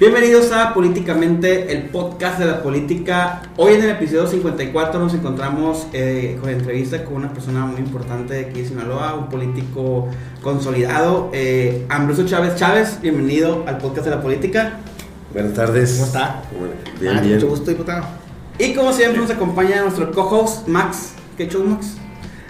Bienvenidos a Políticamente, el podcast de la política. Hoy en el episodio 54 nos encontramos eh, con entrevista con una persona muy importante de aquí de Sinaloa, un político consolidado, eh, Ambrosio Chávez Chávez. Bienvenido al podcast de la política. Buenas tardes. ¿Cómo está? Bien, Ah, bien. Mucho gusto, diputado. Y como siempre nos acompaña nuestro co-host Max. ¿Qué show, Max?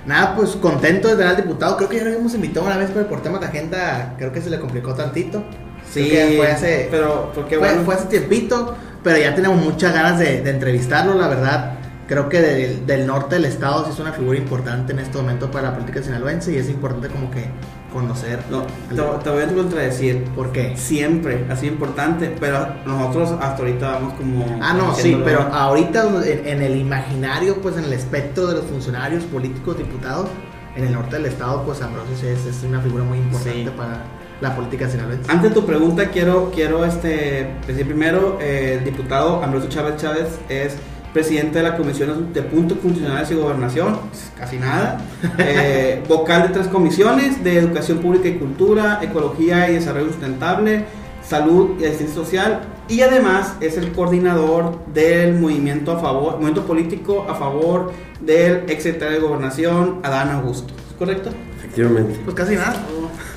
Nada, pues contento de tener al diputado. Creo que ya lo habíamos invitado una vez, pero por temas de agenda creo que se le complicó tantito. Sí, fue hace, pero porque fue, bueno. fue hace tiempito, pero ya tenemos muchas ganas de, de entrevistarlo, la verdad. Creo que del, del norte del estado sí es una figura importante en este momento para la política sinaloense y es importante como que conocer. No, te, te voy a contradecir. ¿Por qué? Siempre, así importante, pero nosotros hasta ahorita vamos como... Ah, no, sí, pero ahorita en, en el imaginario, pues en el espectro de los funcionarios políticos, diputados, en el norte del estado, pues Ambrosio es, es una figura muy importante Sí. para la política sinaloense. Ante tu pregunta, quiero, quiero este, decir primero, eh, el diputado Ambrosio Chávez Chávez es presidente de la Comisión de Puntos Funcionales y Gobernación, pues, casi nada, eh, vocal de tres comisiones, de Educación Pública y Cultura, Ecología y Desarrollo Sustentable, Salud y Asistencia Social, y además es el coordinador del movimiento a favor, movimiento político a favor del ex secretario de Gobernación, Adán Augusto. ¿Es correcto? Efectivamente. Pues casi nada.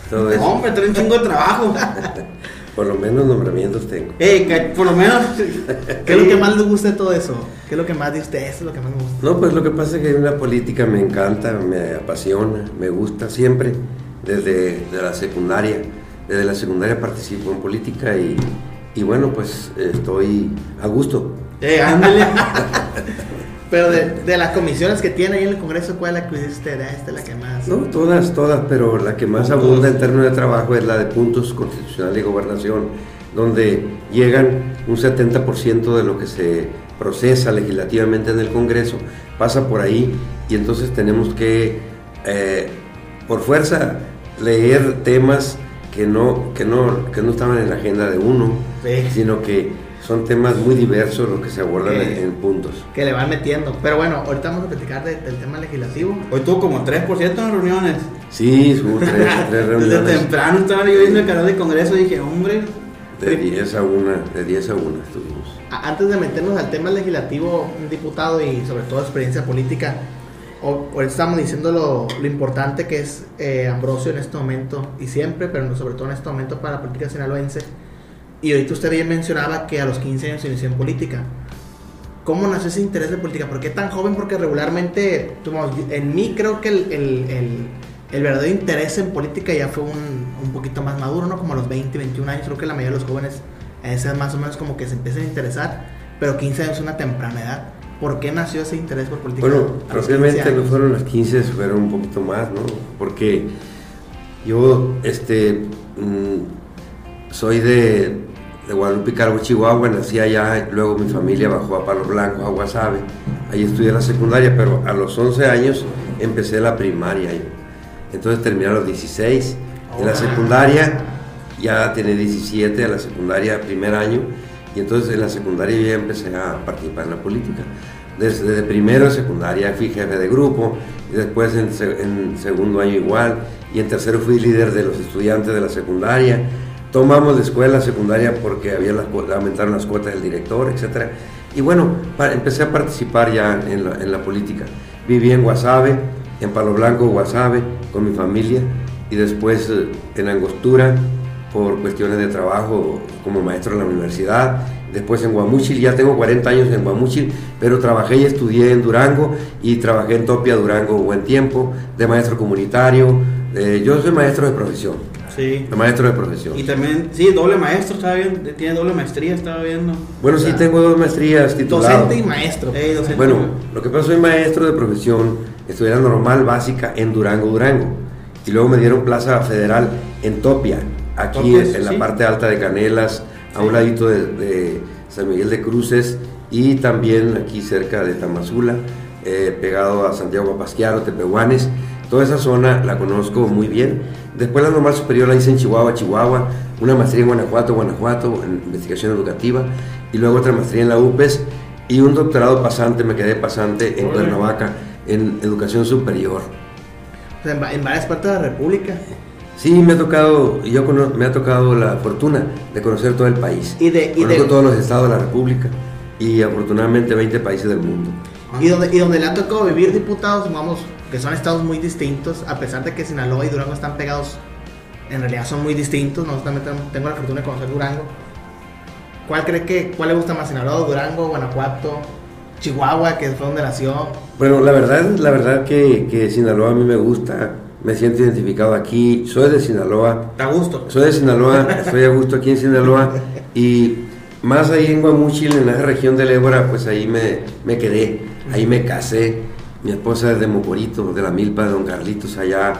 Todo eso. Hombre, trae un chingo de trabajo. Por lo menos nombramientos tengo. Eh, que por lo menos. ¿Qué es lo que más le gusta de todo eso? ¿Qué es lo que más de usted? Es lo que más me gusta. No, pues lo que pasa es que la política me encanta, me apasiona, me gusta siempre, desde de la secundaria. Desde la secundaria participo en política y, y bueno, pues estoy a gusto. Eh, ándale. Pero de, de las comisiones que tiene ahí en el Congreso, ¿cuál es la que usted? Ah, Esta es la que más. No, todas, todas, pero la que más abunda en términos de trabajo es la de puntos constitucionales y gobernación, donde llegan un 70% de lo que se procesa legislativamente en el Congreso, pasa por ahí y entonces tenemos que, eh, por fuerza, leer temas que no, que, no, que no estaban en la agenda de uno, Sí. sino que son temas muy diversos los que se abordan Ok. en, en puntos. Que le van metiendo. Pero bueno, ahorita vamos a platicar de- del tema legislativo. Hoy tuvo como 3% en reuniones. Sí, hubo tres, tres Desde reuniones. temprano estaba yo viendo el canal de Congreso y dije, hombre. De 10 a 1, de 10 a 1 estuvimos. Antes de meternos al tema legislativo, un diputado y sobre todo experiencia política, ahorita estamos diciendo lo, lo importante que es eh, Ambrosio en este momento y siempre, pero sobre todo en este momento para la política sinaloense. Y ahorita usted bien mencionaba que a los 15 años se inició en política. ¿Cómo nació ese interés de política? ¿Por qué tan joven? Porque regularmente, en mí creo que el, el- el- el verdadero interés en política ya fue un, un poquito más maduro, ¿no? Como a los 20, 21 años. Creo que la mayoría de los jóvenes edad más o menos como que se empiezan a interesar. Pero 15 años es una temprana edad. ¿Por qué nació ese interés por política? Bueno, a los 15 propiamente no fueron los 15, fueron un poquito más, ¿no? Porque yo, este, mm, soy de, de Guadalupe, Calvo, Chihuahua, nací allá, luego mi familia bajó a Palo Blanco, a Guasave, ahí estudié la secundaria, pero a los 11 años empecé la primaria, entonces terminé a los 16, en la Oh. secundaria ya tenía 17, a la secundaria primer año, y entonces en la secundaria yo ya empecé a participar en la política. Desde, desde primero de secundaria fui jefe de grupo, y después en segundo año igual, y en tercero fui líder de los estudiantes de la secundaria. Tomamos la escuela secundaria porque había aumentaron las cuotas del director, etc. Y bueno, empecé a participar ya en la, en la política. Viví en Guasave, en Palo Blanco, Guasave, con mi familia, y después eh, en Angostura, por cuestiones de trabajo como maestro en la universidad, después en Guamúchil, ya tengo 40 años en Guamúchil, pero trabajé y estudié en Durango y trabajé en Topia, Durango, buen tiempo, de maestro comunitario. Eh, yo soy maestro de profesión, Sí. de maestro de profesión. Y también, sí, doble maestro, estaba viendo, tiene doble maestría, estaba viendo. Bueno, sí tengo dos maestrías tituladas. Docente y maestro. Eh, docente. Bueno, lo que pasa, soy maestro de profesión, estudié la normal básica en Durango, Durango. Y luego me dieron plaza federal en Topia, aquí en, en la sí. parte alta de Canelas, a un ladito de, de San Miguel de Cruces y también aquí cerca de Tamazula, eh, pegado a Santiago Papasquiaro, Tepehuanes. Toda esa zona la conozco muy bien. Después la normal superior la hice en Chihuahua, Chihuahua, una maestría en Guanajuato, Guanajuato, en investigación educativa, y luego otra maestría en la UPES y un doctorado pasante, me quedé pasante en. Cuernavaca, en educación superior. O sea, en, va- en varias partes de la República. Sí, me ha tocado, yo cono- me ha tocado la fortuna de conocer todo el país. Y de- y Conozco de- todos los estados de la República y afortunadamente 20 países del mundo. Y donde, y donde le ha tocado vivir diputados, vamos, que son estados muy distintos, a pesar de que Sinaloa y Durango están pegados, en realidad son muy distintos. También tengo- la fortuna de conocer Durango. ¿Cuál cree que, cuál le gusta más, Sinaloa, Durango, Guanajuato, Chihuahua, que fue donde nació? Bueno, la verdad, la verdad que, que Sinaloa a mí me gusta, me siento identificado aquí, soy de Sinaloa, Da gusto. soy de Sinaloa, estoy a gusto aquí en Sinaloa y más ahí en Guamúchil, en la región del Ébora, pues ahí me, me quedé, ahí me casé, mi esposa es de Mocorito, de la milpa de Don Carlitos, allá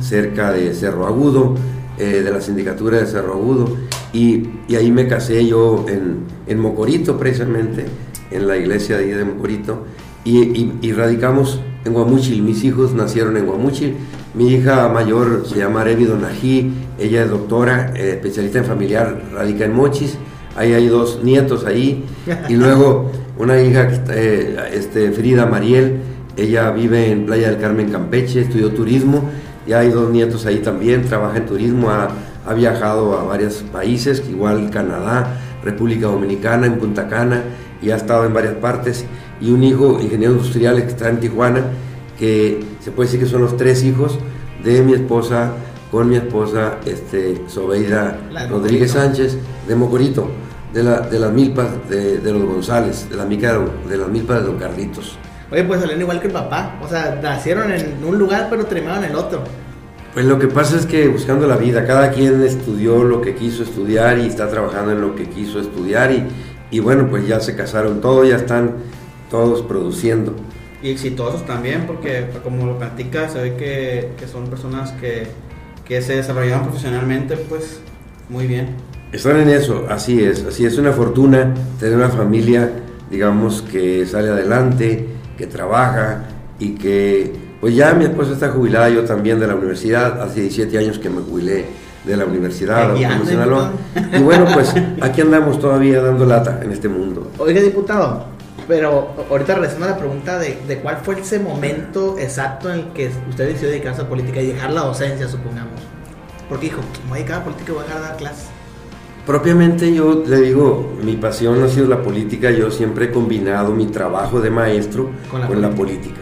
cerca de Cerro Agudo, eh, de la sindicatura de Cerro Agudo, y, ahí me casé yo en, en Mocorito precisamente, en la iglesia de ahí de Mocorito, y, radicamos en Guamúchil, mis hijos nacieron en Guamúchil, mi hija mayor se llama Arevi Donají, ella es doctora, eh, especialista en familiar, radica en Mochis, ahí hay dos nietos ahí, y luego una hija, eh, este, Frida Mariel, ella vive en Playa del Carmen, Campeche, estudió turismo, y hay dos nietos ahí también, trabaja en turismo, ha, ha viajado a varios países, igual Canadá, República Dominicana, en Punta Cana, y ha estado en varias partes, y un hijo, ingeniero industrial, que está en Tijuana, que se puede decir que son los tres hijos de mi esposa, con mi esposa, este, Sobeida La Rodríguez Mocorito. Sánchez, de Mocorito, de, la, de las milpas de, de los González, de la, mica de, de las milpas de Don Carlitos. Oye, pues salieron igual que el papá. O sea, nacieron en un lugar, pero terminaron en el otro. Pues lo que pasa es que buscando la vida, cada quien estudió lo que quiso estudiar y está trabajando en lo que quiso estudiar y, y bueno, pues ya se casaron todos, ya están todos produciendo. Y exitosos también, porque como lo platicas, se ve que, que son personas que, que se desarrollaron profesionalmente, pues muy bien. Están en eso, así es, así es una fortuna tener una familia, digamos, que sale adelante, que trabaja y que, pues ya mi esposa está jubilada, yo también de la universidad, hace 17 años que me jubilé de la universidad, y bueno, pues aquí andamos todavía dando lata en este mundo. Oiga, diputado, pero ahorita regresando a la pregunta de, de cuál fue ese momento exacto en el que usted decidió dedicarse a política y dejar la docencia, supongamos. Porque dijo, me voy a dedicar a política y voy a dejar de dar clases. Propiamente yo le digo, mi pasión ha sido la política, yo siempre he combinado mi trabajo de maestro Con con la la, política.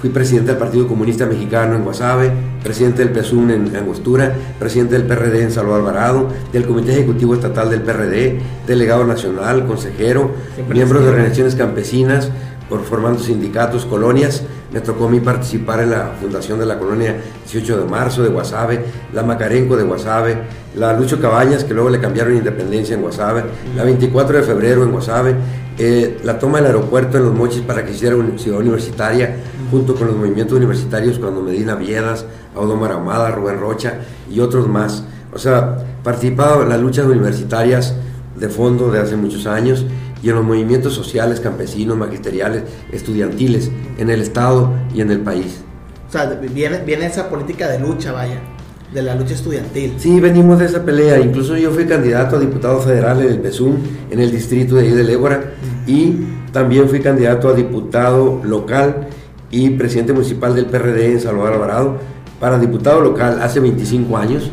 Fui presidente del Partido Comunista Mexicano en Guasave, presidente del PSUN en Angostura, presidente del PRD en Salvador Alvarado, del Comité Ejecutivo Estatal del PRD, delegado nacional, consejero, miembro de organizaciones campesinas, por formando sindicatos, colonias. Me tocó a mí participar en la fundación de la colonia 18 de marzo de Guasave, la Macarenco de Guasave, la Lucho Cabañas, que luego le cambiaron Independencia en Guasave, la 24 de febrero en Guasave, eh, la toma del aeropuerto en Los Mochis para que hiciera una ciudad universitaria, junto con los movimientos universitarios cuando Medina Viedas, Audomar Amada, Rubén Rocha y otros más. O sea, participado en las luchas universitarias de fondo de hace muchos años y en los movimientos sociales, campesinos, magisteriales, estudiantiles en el Estado y en el país. O sea, viene, viene esa política de lucha, vaya, de la lucha estudiantil. Sí, venimos de esa pelea. Incluso yo fui candidato a diputado federal en el PESUM, en el distrito de ahí del Ébora, y también fui candidato a diputado local y presidente municipal del PRD en Salvador Alvarado. Para diputado local hace 25 años,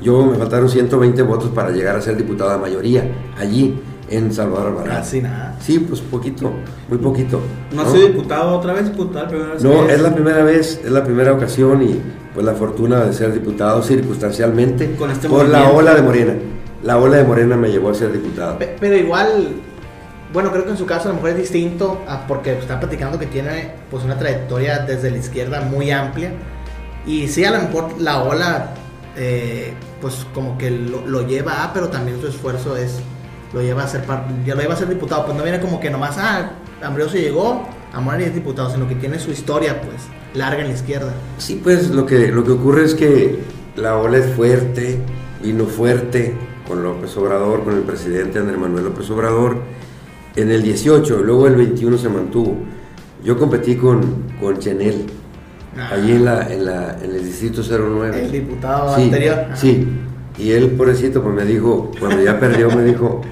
yo me faltaron 120 votos para llegar a ser diputado de mayoría allí en Salvador Alvarado. Casi nada. Sí, pues poquito, muy poquito. ¿No has sido diputado otra vez? ¿Diputado? Primera vez No, es la primera vez, es la primera ocasión y pues la fortuna de ser diputado circunstancialmente Con este por la ola de Morena. La ola de Morena me llevó a ser diputado. Pe- Pero igual, bueno, creo que en su caso a lo mejor es distinto porque está platicando que tiene pues una trayectoria desde la izquierda muy amplia. Y sí, a lo mejor la ola, eh, pues como que lo, lo lleva a, pero también su esfuerzo es, lo lleva a ser, par- ya lo lleva a ser diputado. Pues no viene como que nomás, ah, Ambrosio llegó, a Morena y es diputado, sino que tiene su historia, pues, larga en la izquierda. Sí, pues lo que, lo que ocurre es que la ola es fuerte, vino fuerte con López Obrador, con el presidente Andrés Manuel López Obrador, en el 18, luego el 21 se mantuvo. Yo competí con, con Chenel, Ah. allí en, la, en, la, en el distrito 09. El diputado Sí, anterior. Ajá. Sí, y él, pobrecito, pues me dijo, cuando ya perdió, me dijo,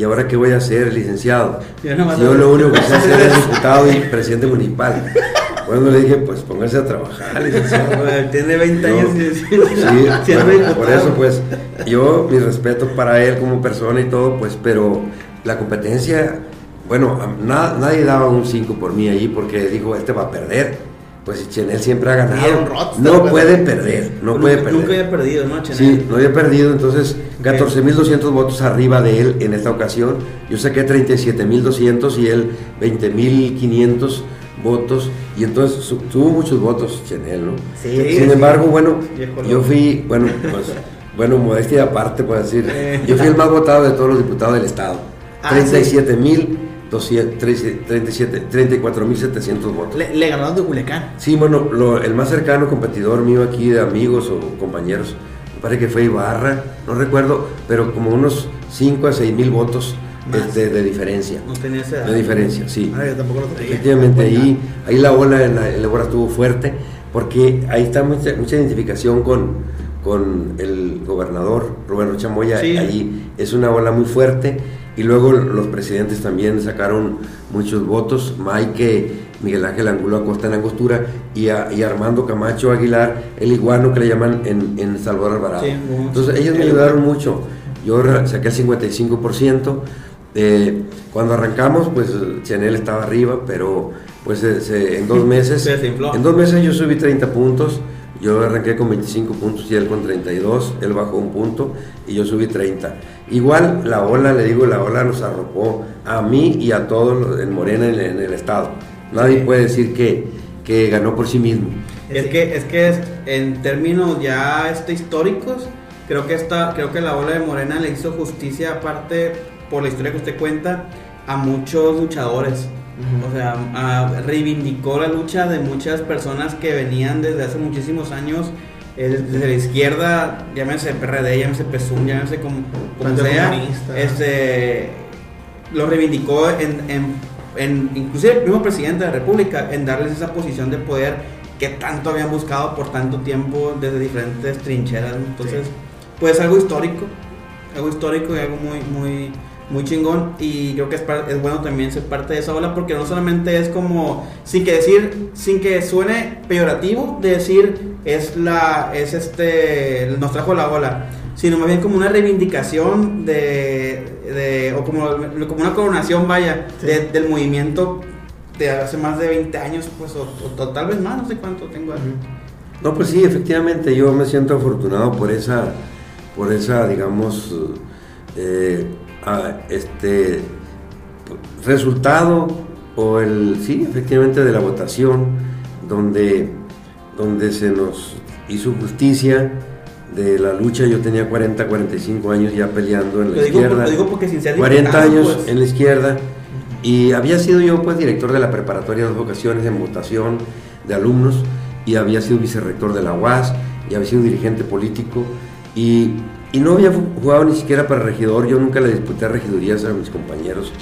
¿y ahora qué voy a hacer, licenciado? Yo nomás Si yo lo- único que sé hacer es diputado y presidente municipal. Bueno, le dije, pues póngase a trabajar, licenciado. Tiene 20 Yo- años y Sí, bueno, por eso pues yo mi respeto para él como persona y todo, pues, pero la competencia, bueno, na- nadie daba un 5 por mí ahí porque dijo, este va a perder. Pues Chenel siempre ha ganado. Rockstar, No pues. puede perder, no Nunca- puede perder. Nunca había perdido, ¿no, Chenel? Sí, no había perdido, entonces 14.200 votos arriba de él en esta ocasión. Yo saqué 37.200 y él 20.500 votos. Y entonces su- tuvo muchos votos Chenel, ¿no? Sí, Sin sí. embargo, bueno, yo fui, bueno, pues, bueno, modestia aparte, puedo decir, Eh. yo fui el más votado de todos los diputados del Estado. Ah, 37.200, 37, 34.700 votos. Le, le ganó de Culiacán. Sí, bueno, lo- el más cercano competidor mío aquí de amigos o compañeros, me parece que fue Ibarra, no recuerdo, pero como unos 5 a 6 mil votos este, de diferencia. No tenía esa edad. De diferencia, sí. Ah, yo tampoco lo traía. Efectivamente, ahí, ahí la ola en la, en la estuvo fuerte, porque ahí está mucha, mucha identificación con, con el gobernador Rubén Chamoya, Sí. ahí es una ola muy fuerte, y luego los presidentes también sacaron muchos votos, Maike, Miguel Ángel Angulo Acosta en Angostura, y, a- y Armando Camacho Aguilar, el iguano que le llaman en, en Salvador Alvarado. Sí, Entonces ellos me ayudaron mucho, yo saqué el 55%, eh, cuando arrancamos, pues Chanel estaba arriba, pero pues se- se- en dos meses, Se en dos meses yo subí 30 puntos, yo arranqué con 25 puntos y él con 32, él bajó un punto y yo subí 30. Igual la ola, le digo, la ola nos arropó a mí y a todos los en Morena en, en el estado. Nadie Sí. puede decir que, que ganó por sí mismo. Es que, es que es- en términos ya este, históricos, creo que esta, creo que la ola de Morena le hizo justicia, aparte por la historia que usted cuenta, a muchos luchadores. O sea, a- reivindicó la lucha de muchas personas que venían desde hace muchísimos años, eh, desde la izquierda, llámese PRD, llámese PSUM, llámese como, como sea, este, lo reivindicó en, en, en- inclusive el mismo presidente de la República, en darles esa posición de poder que tanto habían buscado por tanto tiempo desde diferentes trincheras. Entonces, pues algo histórico, algo histórico y algo muy, muy, muy chingón. Y creo que es, es bueno también ser parte de esa ola porque no solamente es como, sin que decir, sin que suene peyorativo, de decir es la, es este, nos trajo la ola, sino más bien como una reivindicación de, de o como, como una coronación, vaya, Sí. de- del movimiento de hace más de 20 años, pues, o, o- o tal vez más, no sé cuánto tengo. ahí. No, pues sí, efectivamente, yo me siento afortunado por esa, por esa, digamos, eh, ah, este resultado o el, sí, efectivamente, de la votación, donde, donde se nos hizo justicia de la lucha. Yo tenía 40, 45 años ya peleando en la Lo digo, izquierda. lo digo porque sin ser 40 diputado, años pues, en la izquierda y había sido yo pues director de la preparatoria de dos ocasiones en votación de alumnos y había sido vicerrector de la UAS y había sido dirigente político y, y no había jugado ni siquiera para regidor, yo nunca le disputé regidurías a mis compañeros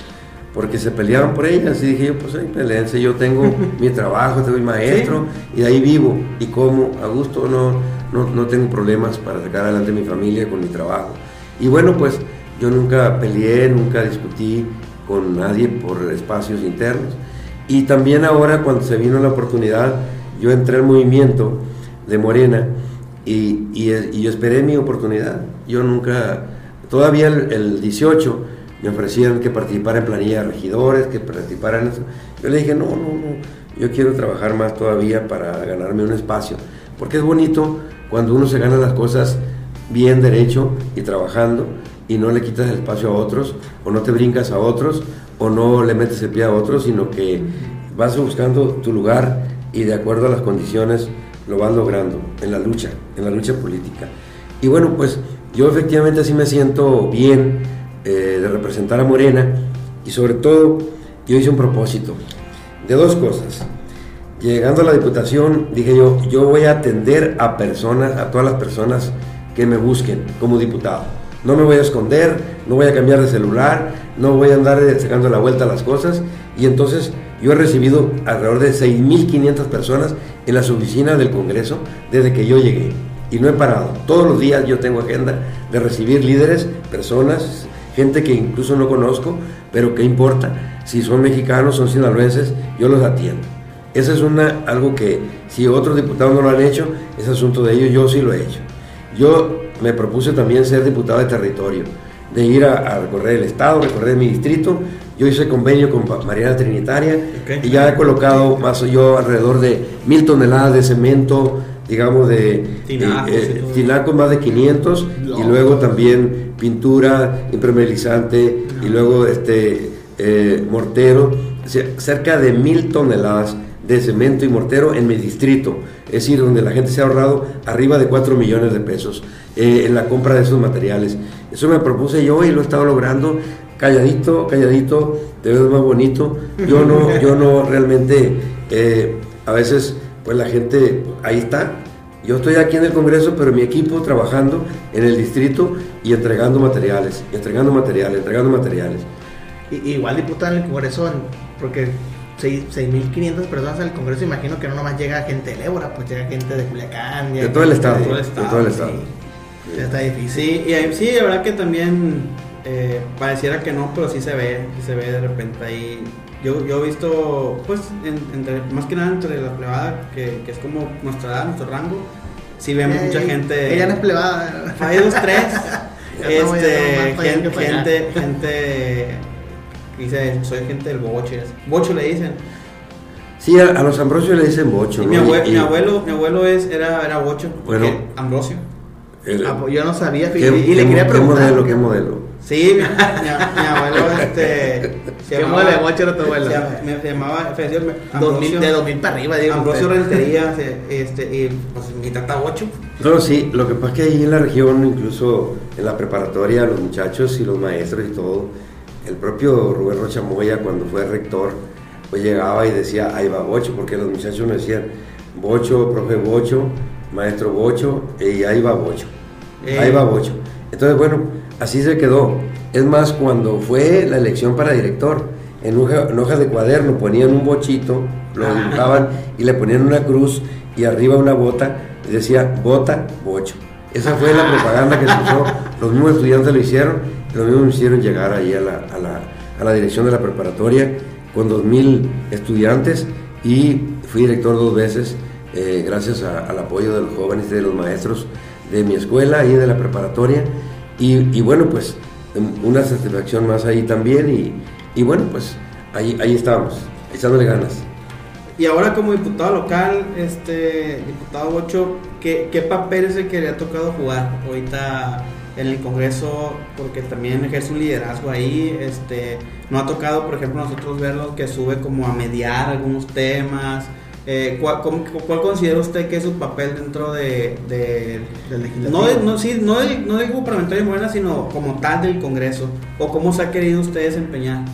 porque se peleaban por ellas y dije yo pues ahí peleense, yo tengo mi trabajo, tengo mi maestro y de ahí vivo y como a gusto no, no, no tengo problemas para sacar adelante mi familia con mi trabajo y bueno pues yo nunca peleé, nunca discutí con nadie por espacios internos. Y también ahora cuando se vino la oportunidad, yo entré al movimiento de Morena y, y, y yo esperé mi oportunidad. Yo nunca, todavía el, el 18 me ofrecieron que participara en planilla de regidores, que participara en eso. Yo le dije, no, no, no, yo quiero trabajar más todavía para ganarme un espacio. Porque es bonito cuando uno se gana las cosas bien derecho y trabajando y no le quitas el espacio a otros o no te brincas a otros o no le metes el pie a otros, sino que vas buscando tu lugar y de acuerdo a las condiciones lo vas logrando en la lucha, en la lucha política. Y bueno, pues yo efectivamente así me siento bien eh, de representar a Morena y sobre todo yo hice un propósito de dos cosas. Llegando a la diputación, dije yo, yo voy a atender a personas, a todas las personas que me busquen como diputado. No me voy a esconder, no voy a cambiar de celular, no voy a andar sacando la vuelta a las cosas. Y entonces yo he recibido alrededor de 6.500 personas en las oficinas del Congreso desde que yo llegué. Y no he parado. Todos los días yo tengo agenda de recibir líderes, personas, gente que incluso no conozco, pero que importa. Si son mexicanos, son sinaloenses, yo los atiendo. Ese es una, algo que si otros diputados no lo han hecho, es asunto de ellos, yo sí lo he hecho. Yo me propuse también ser diputado de territorio, de ir a, recorrer el estado, recorrer mi distrito. Yo hice convenio con Mariana Trinitaria y ya he colocado más yo alrededor de mil toneladas de cemento, digamos de tinacos, eh, más de 500 y luego también pintura impermeabilizante y luego este eh, mortero, cerca de mil toneladas de cemento y mortero en mi distrito, es decir, donde la gente se ha ahorrado arriba de 4 millones de pesos eh, en la compra de esos materiales. Eso me propuse yo y lo he estado logrando calladito, calladito, te ves más bonito. Yo no, yo no realmente, eh, a veces, pues la gente, ahí está. Yo estoy aquí en el Congreso, pero mi equipo trabajando en el distrito y entregando materiales, entregando materiales, entregando materiales. igual diputado en el Congreso, porque 6.500 personas al Congreso, imagino que no nomás llega gente de Ébora, pues llega gente de Culiacán. De todo el estado. De todo el estado. todo el estado. Sí. Está difícil. Sí, y sí, la verdad que también eh, pareciera que no, pero sí se ve, sí se ve de repente ahí. Yo, yo he visto, pues, entre, más que nada entre la plebada, que, que es como nuestra edad, nuestro rango, sí vemos eh, mucha gente. Ella no es plebada. Hay dos, tres. este, gente, gente, gente Dice, soy gente del boche. Bocho le dicen. Sí, a, los Ambrosio le dicen bocho. mi, abuelo, mi, abuelo, mi abuelo es, era, era bocho. Bueno, Ambrosio. Ah, pues yo no sabía. ¿Qué, y le quería preguntar. ¿Qué modelo? ¿Qué modelo? Sí, mi, abuelo, este. ¿Qué modelo de bocho era tu abuelo? Se, llamaba. Ambrosio, de 2000 para arriba, digo. Ambrosio Rentería, este, y pues mi tata bocho. No, sí, lo que pasa es que ahí en la región, incluso en la preparatoria, los muchachos y los maestros y todo el propio Rubén Rocha Moya, cuando fue rector, pues llegaba y decía, ahí va Bocho, porque los muchachos me decían, Bocho, profe Bocho, maestro Bocho, y ahí va Bocho. Ahí va Bocho. Entonces, bueno, así se quedó. Es más, cuando fue la elección para director, en, hoja, de cuaderno ponían un bochito, lo dibujaban y le ponían una cruz y arriba una bota y decía, bota, bocho. Esa fue la propaganda que se usó, los mismos estudiantes lo hicieron lo mismo me hicieron llegar ahí a la, a la, a la dirección de la preparatoria con 2.000 estudiantes y fui director dos veces eh, gracias al apoyo de los jóvenes y de los maestros de mi escuela y de la preparatoria. Y, bueno, pues em, una satisfacción más ahí también y, bueno, pues ahí, ahí estábamos, echándole ganas. Y ahora como diputado local, este diputado Bocho, ¿qué, qué papel es el que le ha tocado jugar ahorita en el Congreso porque también ejerce un liderazgo ahí. Este, no ha tocado, por ejemplo, nosotros verlo que sube como a mediar algunos temas. Eh, ¿cuál, considera usted que es su papel dentro de, del legislativo? No, no, sí, no, del, no del grupo parlamentario de Morena, sino como tal del Congreso. ¿O cómo se ha querido usted desempeñar?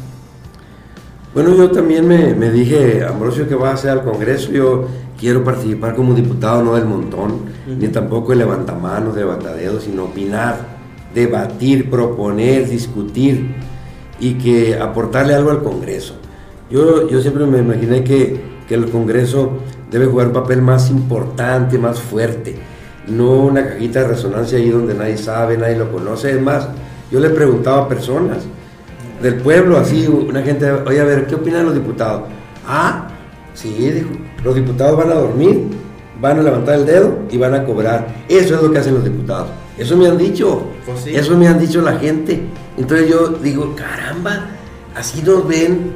Bueno, yo también me, me dije, Ambrosio, que va a hacer al Congreso. Yo quiero participar como diputado, no del montón, ni tampoco el levantamanos, de levantadedos, sino opinar debatir, proponer, discutir y que aportarle algo al Congreso. Yo, yo siempre me imaginé que, el Congreso debe jugar un papel más importante, más fuerte, no una cajita de resonancia ahí donde nadie sabe, nadie lo conoce. Es más, yo le preguntaba a personas del pueblo, así, una gente, oye, a ver, ¿qué opinan los diputados? Ah, sí, dijo, los diputados van a dormir, van a levantar el dedo y van a cobrar. Eso es lo que hacen los diputados. Eso me han dicho. Pues Eso me han dicho la gente. Entonces yo digo, caramba, así nos ven,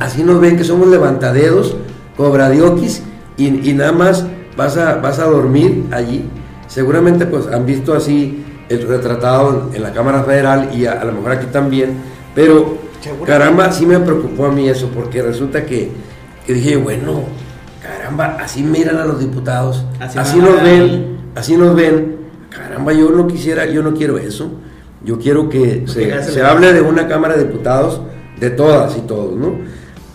así nos ven que somos levantadedos, cobradioquis, y, y nada más vas a, vas a dormir allí. Seguramente pues han visto así el retratado en la Cámara Federal y a, lo mejor aquí también, pero caramba, sí me preocupó a mí eso, porque resulta que, que dije, bueno, caramba, así miran a los diputados, así nos ven, así nos ven, caramba, yo no quisiera, yo no quiero eso. Yo quiero que se, hable de una Cámara de Diputados, de todas y todos, ¿no?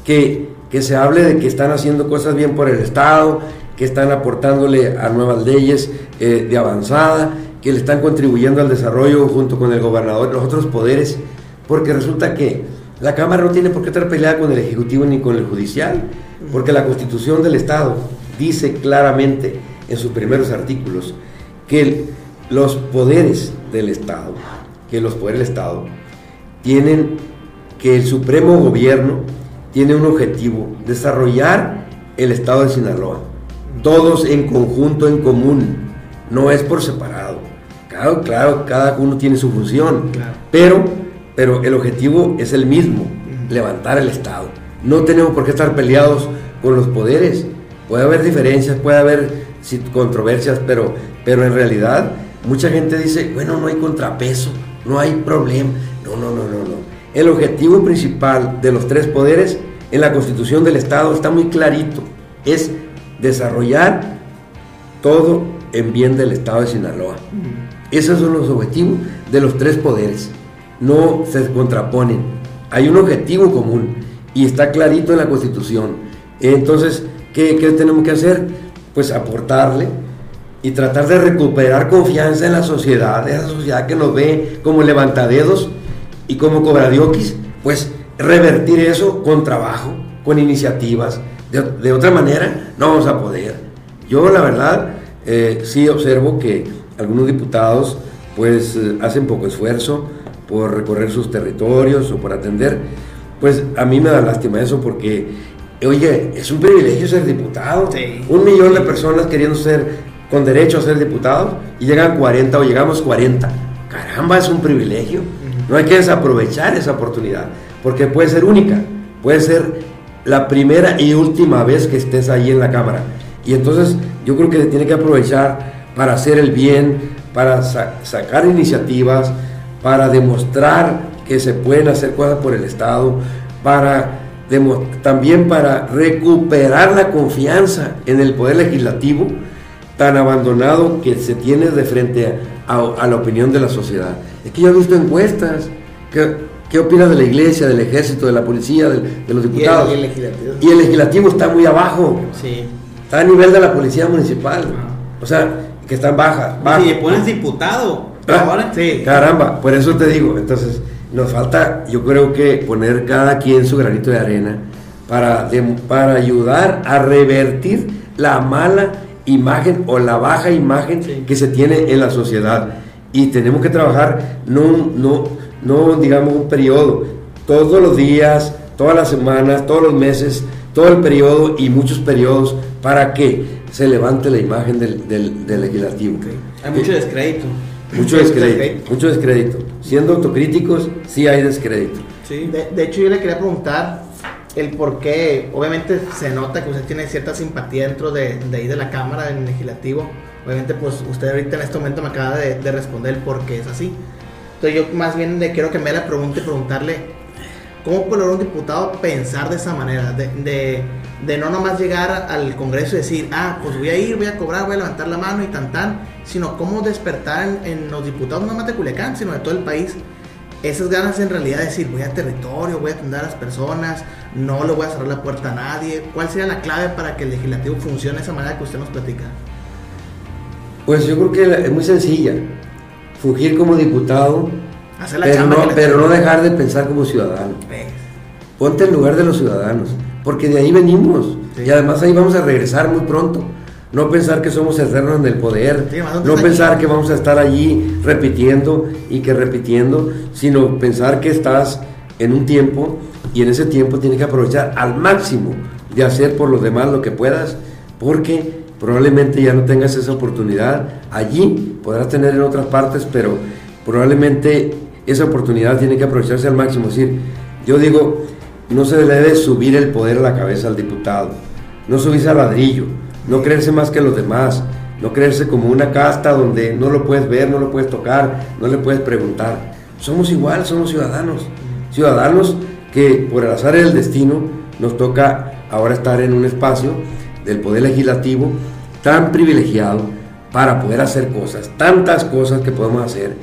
Que, que se hable de que están haciendo cosas bien por el Estado, que están aportándole a nuevas leyes eh, de avanzada, que le están contribuyendo al desarrollo junto con el gobernador y los otros poderes, porque resulta que la Cámara no tiene por qué estar peleada con el Ejecutivo ni con el Judicial, porque la Constitución del Estado dice claramente en sus primeros artículos que los poderes del Estado, que los poderes del Estado tienen que el Supremo Gobierno tiene un objetivo, desarrollar el estado de Sinaloa. Todos en conjunto, en común. No es por separado. Claro, claro, cada uno tiene su función. Claro. Pero, pero el objetivo es el mismo, levantar el Estado. No tenemos por qué estar peleados con los poderes. Puede haber diferencias, puede haber controversias, pero, pero en realidad mucha gente dice, bueno, no hay contrapeso, no hay problema. No, no, no, no, no. El objetivo principal de los tres poderes en la constitución del Estado está muy clarito. Es desarrollar todo en bien del Estado de Sinaloa. Esos son los objetivos de los tres poderes. No se contraponen. Hay un objetivo común y está clarito en la Constitución. Entonces, ¿qué, qué tenemos que hacer? Pues aportarle y tratar de recuperar confianza en la sociedad, esa sociedad que nos ve como levantadedos y como cobradioquis, pues revertir eso con trabajo, con iniciativas. De, de otra manera, no vamos a poder. Yo, la verdad, eh, sí observo que algunos diputados pues eh, hacen poco esfuerzo por recorrer sus territorios o por atender. Pues a mí me da lástima eso porque, oye, es un privilegio ser diputado. Sí. Un millón de personas queriendo ser con derecho a ser diputados y llegan 40 o llegamos 40. Caramba, es un privilegio. No hay que desaprovechar esa oportunidad porque puede ser única, puede ser la primera y última vez que estés ahí en la Cámara. Y entonces yo creo que se tiene que aprovechar para hacer el bien, para sa- sacar iniciativas, para demostrar que se pueden hacer cosas por el Estado, para también para recuperar la confianza en el poder legislativo tan abandonado que se tiene de frente a, a- la opinión de la sociedad. Es que yo he visto encuestas. ¿Qué, qué opinas de la iglesia, del ejército, de la policía, del- de los Y el, diputados? y el legislativo. Y el legislativo está muy abajo, Sí. está a nivel de la policía municipal. O sea, que están bajas. Si bajas. le pones diputado, Ah, ahora sí. Caramba, por eso te digo, entonces nos falta, yo creo que poner cada quien su granito de arena para, dem- para ayudar a revertir la mala imagen o la baja imagen Sí. que se tiene en la sociedad. Y tenemos que trabajar, no, no, no digamos un periodo, todos los días, todas las semanas, todos los meses, todo el periodo y muchos periodos para que se levante la imagen del, del- del legislativo. hay mucho descrédito. Mucho descrédito, mucho descrédito. Siendo autocríticos, sí hay descrédito. Sí. De, de hecho, yo le quería preguntar el por qué. Obviamente se nota que usted tiene cierta simpatía dentro de, de ahí de la Cámara, del Legislativo. Obviamente, pues usted ahorita en este momento me acaba de, de responder el por qué es así. Entonces, yo más bien le quiero que me la pregunta y preguntarle: ¿cómo puede un diputado pensar de esa manera? De, de, de no nomás llegar al Congreso y decir, ah, pues voy a ir, voy a cobrar, voy a levantar la mano y tan tan, sino cómo despertar en, en los diputados, no nomás de Culiacán, sino de todo el país esas ganas en realidad de decir voy a territorio, voy a atender a las personas, no le voy a cerrar la puerta a nadie. ¿Cuál sería la clave para que el legislativo funcione de esa manera que usted nos platica? Pues yo creo que es muy sencilla. Fungir como diputado, Hacer la pero no, pero no dejar de pensar como ciudadano. Pues, Ponte en lugar de los ciudadanos, porque de ahí venimos. Sí. Y además ahí vamos a regresar muy pronto. No pensar que somos eternos en el poder, Sí, además, ¿dónde no pensar aquí? que vamos a estar allí repitiendo y que repitiendo, sino pensar que estás en un tiempo y en ese tiempo tienes que aprovechar al máximo de hacer por los demás lo que puedas, porque probablemente ya no tengas esa oportunidad allí, podrás tener en otras partes, pero probablemente esa oportunidad tiene que aprovecharse al máximo. Es decir, yo digo, no se le debe subir el poder a la cabeza al diputado, no subirse al ladrillo, no creerse más que los demás, no creerse como una casta donde no lo puedes ver, no lo puedes tocar, no le puedes preguntar. Somos igual, somos ciudadanos, ciudadanos que por el azar del destino nos toca ahora estar en un espacio del poder legislativo tan privilegiado para poder hacer cosas, tantas cosas que podemos hacer.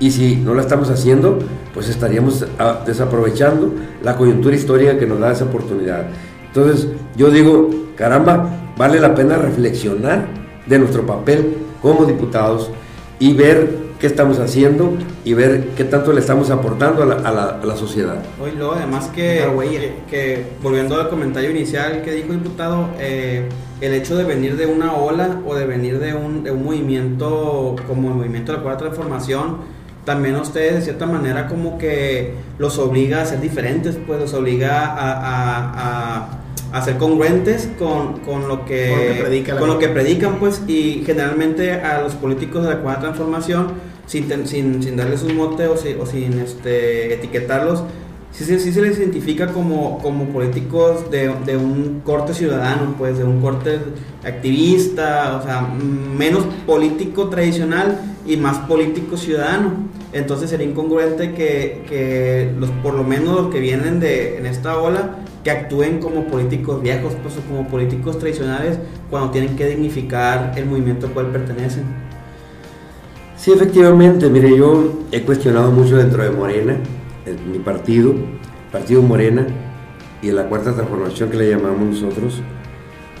Y si no la estamos haciendo, pues estaríamos ah, desaprovechando la coyuntura histórica que nos da esa oportunidad. Entonces, yo digo, caramba, vale la pena reflexionar de nuestro papel como diputados y ver qué estamos haciendo y ver qué tanto le estamos aportando a la, a la- a la sociedad. Hoy luego además que, huella. que, que, volviendo al comentario inicial que dijo el diputado, eh, el hecho de venir de una ola o de venir de un, de un movimiento como el movimiento de la cuarta transformación, también a ustedes de cierta manera como que los obliga a ser diferentes, pues los obliga a, a- a- a ser congruentes con, con lo que, Con lo que predica la con lo gente. que predican, pues, y generalmente a los políticos de la cuarta transformación, sin, sin, sin darles un mote o, si- o sin este, etiquetarlos, sí, se- sí se les identifica como, como políticos de, de un corte ciudadano, pues, de un corte activista, o sea, menos político tradicional y más político ciudadano. Entonces sería incongruente que, que los, por lo menos los que vienen de, en esta ola, que actúen como políticos viejos, pues, o como políticos tradicionales, cuando tienen que dignificar el movimiento al cual pertenecen. Sí, efectivamente, mire, yo he cuestionado mucho dentro de Morena, en mi partido, Partido Morena, y la cuarta transformación que le llamamos nosotros,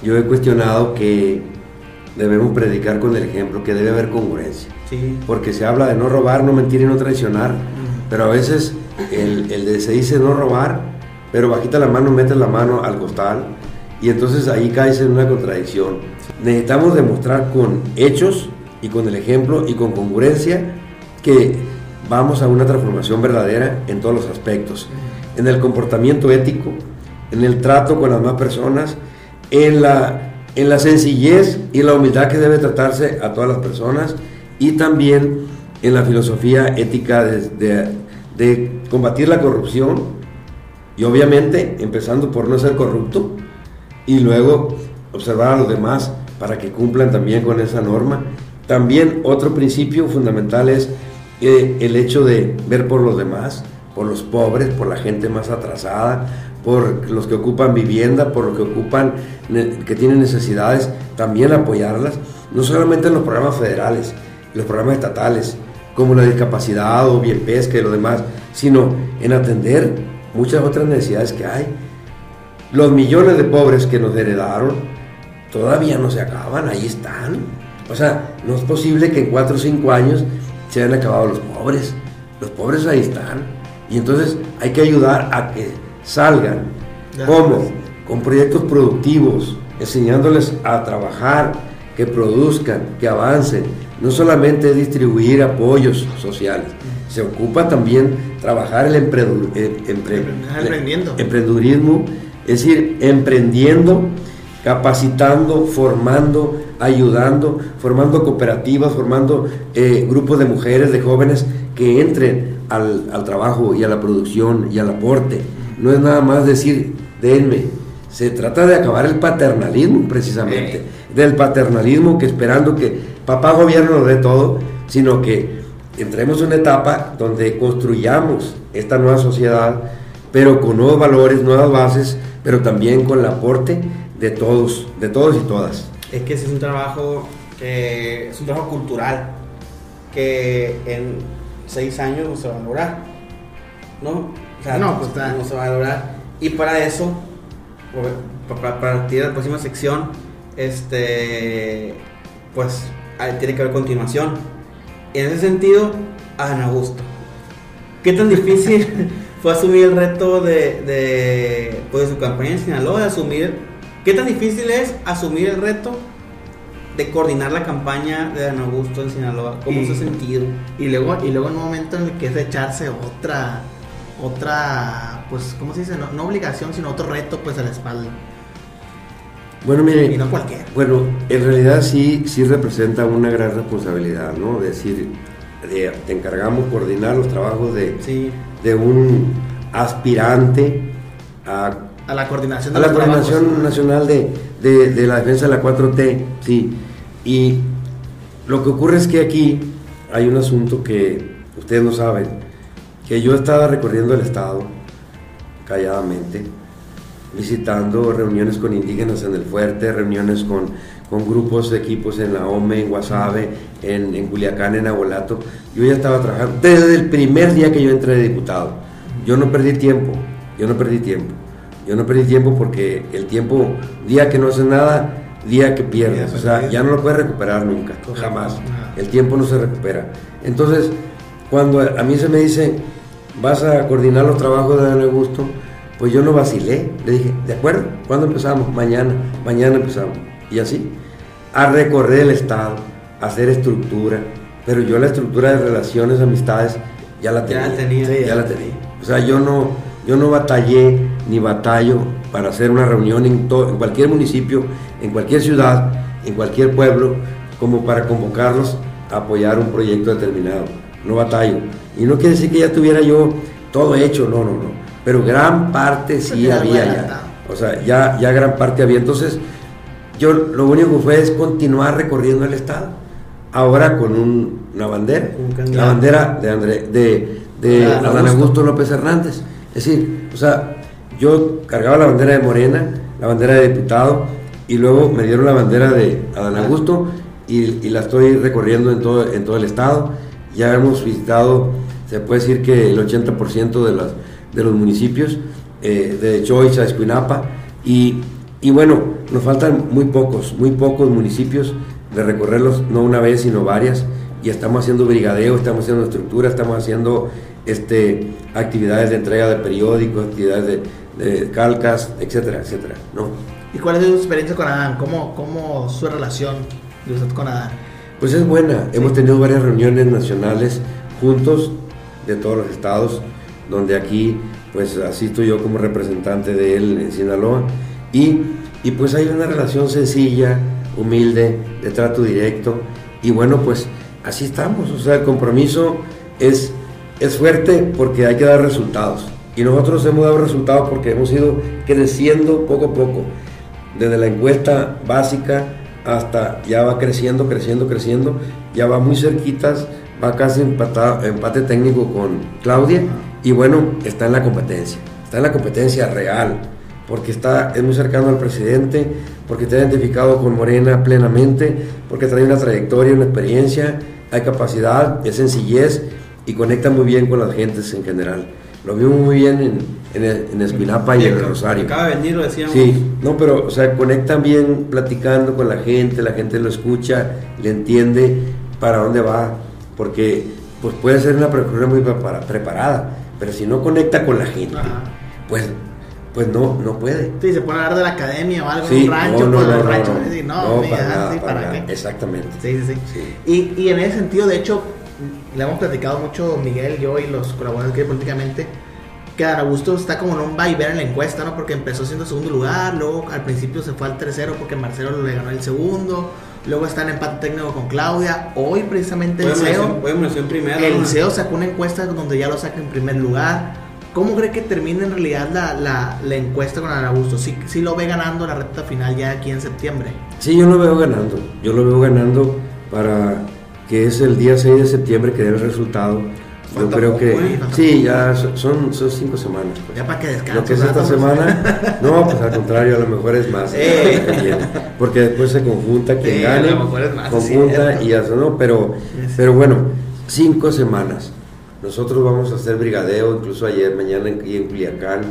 yo he cuestionado que debemos predicar con el ejemplo, que debe haber congruencia. Sí. Porque se habla de no robar, no mentir y no traicionar, pero a veces el, el de se dice no robar, pero bajita la mano, metes la mano al costal, y entonces ahí caes en una contradicción. Necesitamos demostrar con hechos y con el ejemplo y con congruencia que vamos a una transformación verdadera en todos los aspectos, en el comportamiento ético, en el trato con las demás personas, en la, en la sencillez y la humildad que debe tratarse a todas las personas y también en la filosofía ética de, combatir la corrupción y obviamente empezando por no ser corrupto y luego observar a los demás para que cumplan también con esa norma. También otro principio fundamental es eh, el hecho de ver por los demás, por los pobres, por la gente más atrasada, por los que ocupan vivienda, por los que ocupan, que tienen necesidades, también apoyarlas, no solamente en los programas federales, los programas estatales, como la discapacidad o bien pesca y lo demás, sino en atender muchas otras necesidades que hay. Los millones de pobres que nos heredaron todavía no se acaban, ahí están. O sea, no es posible que en cuatro o cinco años se hayan acabado los pobres. Los pobres ahí están. Y entonces hay que ayudar a que salgan. ¿Cómo? Con proyectos productivos, enseñándoles a trabajar, que produzcan, que avancen. No solamente distribuir apoyos sociales, se ocupa también trabajar el, empre- emprendiendo. emprendurismo, es decir, emprendiendo, capacitando, formando, ayudando, formando cooperativas, formando eh, grupos de mujeres, de jóvenes que entren al, al trabajo y a la producción y al aporte. No es nada más decir, denme. Se trata de acabar el paternalismo precisamente, del paternalismo que esperando que papá gobierno dé todo, sino que entremos en una etapa donde construyamos esta nueva sociedad, pero con nuevos valores, nuevas bases, pero también con el aporte de todos, de todos y todas. Es que ese es un trabajo que es un trabajo cultural que en seis años no se va a lograr, ¿no? O sea, No, pues, no se va a lograr. Y para eso, por- para partir de la próxima sección, este, pues tiene que haber continuación. En ese sentido, Ana Augusto, ¿qué tan difícil fue asumir el reto de, de, pues, de su campaña en Sinaloa, de asumir ¿Qué tan difícil es asumir el reto de coordinar la campaña de Dan Augusto en Sinaloa? ¿Cómo Y- se ha sentido? Y luego, y luego en un momento en el que es de echarse otra, otra, pues, ¿cómo se dice? No, no obligación, sino otro reto, pues, a la espalda. Bueno, mire, Y no cualquiera. Bueno, en realidad sí, sí representa una gran responsabilidad, ¿no? Es decir, de- te encargamos coordinar los trabajos de, Sí, de un aspirante a, A la coordinación a la coordinación trabajos. nacional de, de- de la defensa de la 4T, sí. Y lo que ocurre es que aquí hay un asunto que ustedes no saben, que yo estaba recorriendo el estado calladamente, visitando reuniones con indígenas en el fuerte, reuniones con, con grupos de equipos en la OME, en Guasave, en, en Culiacán, en Abolato. Yo ya estaba trabajando desde el primer día que yo entré de diputado. Yo no perdí tiempo, yo no perdí tiempo. Yo no perdí tiempo porque el tiempo, día que no haces nada, día que pierdes. O sea, ya no lo puedes recuperar nunca, jamás. Ajá. El tiempo no se recupera. Entonces, cuando a mí se me dice, vas a coordinar los trabajos de Dan Augusto, pues yo no vacilé. Le dije, de acuerdo, ¿cuándo empezamos? Mañana, mañana empezamos. Y así, a recorrer el Estado, a hacer estructura. Pero yo la estructura de relaciones, amistades, ya la Ya tenía. la tenía. Ya la tenía. O sea, yo no, yo no batallé ni batallo para hacer una reunión en, en cualquier municipio, en cualquier ciudad, en cualquier pueblo, como para convocarlos a apoyar un proyecto determinado. No batallo. Y no quiere decir que ya tuviera yo todo hecho, no, no, no. Pero gran parte sí había ya. O sea, ya, ya gran parte había. Entonces, yo lo único que fue es continuar recorriendo el Estado. Ahora con una bandera. la bandera de, André, de, de Adán Augusto López Hernández. Es decir, o sea, yo cargaba la bandera de Morena, la bandera de diputado, y luego me dieron la bandera de Adán Augusto y, la estoy recorriendo en todo, en todo el estado. Ya hemos visitado, se puede decir que el 80% de, las, de los municipios, eh, de Choiza, Escuinapa, y, y bueno, nos faltan muy pocos, muy pocos municipios de recorrerlos, no una vez, sino varias, y estamos haciendo brigadeo, estamos haciendo estructura, estamos haciendo este, actividades de entrega de periódicos, actividades de, calcas, etcétera, etcétera, ¿no? ¿Y cuál es su experiencia con Adán? ¿Cómo, cómo su relación con Adán? Pues es buena. Hemos tenido varias reuniones nacionales juntos de todos los estados, donde aquí pues asisto yo como representante de él en Sinaloa. Y, y pues hay una relación sencilla, humilde, de trato directo. Y bueno, pues así estamos. O sea, el compromiso es, es fuerte porque hay que dar resultados. Y nosotros hemos dado resultados porque hemos ido creciendo poco a poco desde la encuesta básica hasta ya va creciendo, creciendo, creciendo, ya va muy cerquitas, va casi empatado, empate técnico con Claudia y bueno, está en la competencia, está en la competencia real, porque está, es muy cercano al presidente, porque está identificado con Morena plenamente, porque trae una trayectoria, una experiencia, hay capacidad, es sencillez y conecta muy bien con las gentes en general. Lo vimos muy bien en, en, Espinapa y en el Rosario. Acaba de venir, lo decíamos. Sí, no, pero, o sea, conectan bien platicando con la gente, la gente lo escucha, le entiende para dónde va, porque pues puede ser una persona muy preparada, pero si no conecta con la gente, pues pues no, no puede. Sí, se pone a hablar de la academia o algo, sí, un rancho, no, no, pues, no, rancho, no, no, para, para, qué. Exactamente. Sí, sí, sí. Y, y en ese sentido, de hecho, le hemos platicado mucho Miguel, yo y los colaboradores que políticamente, que Augusto está como en un va y ver en la encuesta, ¿no? Porque empezó siendo segundo lugar, luego al principio se fue al tercero porque Marcelo le ganó el segundo, luego está en empate técnico con Claudia, hoy precisamente el CEO, primero, el CEO sacó una encuesta donde ya lo saca en primer lugar. ¿Cómo cree que termina en realidad la, la, la encuesta con Augusto? ¿Sí, ¿Sí, lo ve ganando la recta final ya aquí en septiembre? Sí, yo lo veo ganando. Yo lo veo ganando para que es el día 6 de septiembre que dé el resultado. Yo creo que ¿eh? sí, ya son, son cinco semanas. Pues. Ya para que descanse. Lo que es esta semana, no, pues al contrario, a lo mejor es más. porque después se conjunta quien gane, conjunta y eso, ¿no? Pero, pero bueno, cinco semanas. Nosotros vamos a hacer brigadeo, incluso ayer, mañana aquí en Culiacán,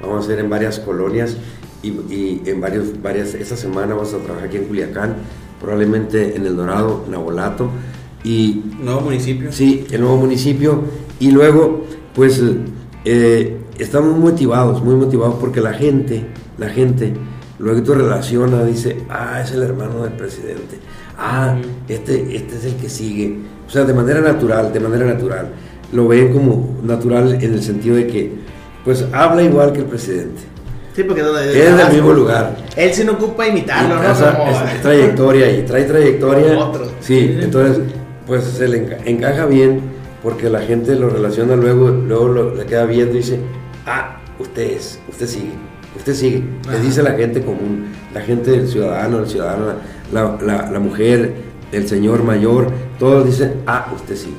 vamos a hacer en varias colonias y, y en varios, varias, esta semana vamos a trabajar aquí en Culiacán, probablemente en El Dorado, Nabolato y, nuevo municipio. Sí, el nuevo municipio. Y luego, pues, eh, estamos motivados, muy motivados porque la gente, la gente, luego tú relaciona, dice, ah, es el hermano del presidente. Ah, este, este es el que sigue. O sea, de manera natural, de manera natural. Lo ven como natural en el sentido de que, pues, habla igual que el presidente. Sí, porque es del mismo lugar. Él se no ocupa imitarlo, ¿no? es, trayectoria y trae trayectoria. Otro. Sí, entonces pues se le encaja bien porque la gente lo relaciona luego, luego le queda viendo y dice, ah, usted es, usted sigue, usted sigue. Le dice la gente común, la gente del ciudadano, el ciudadano, la, la, mujer, el señor mayor, todos dicen, ah, usted sigue.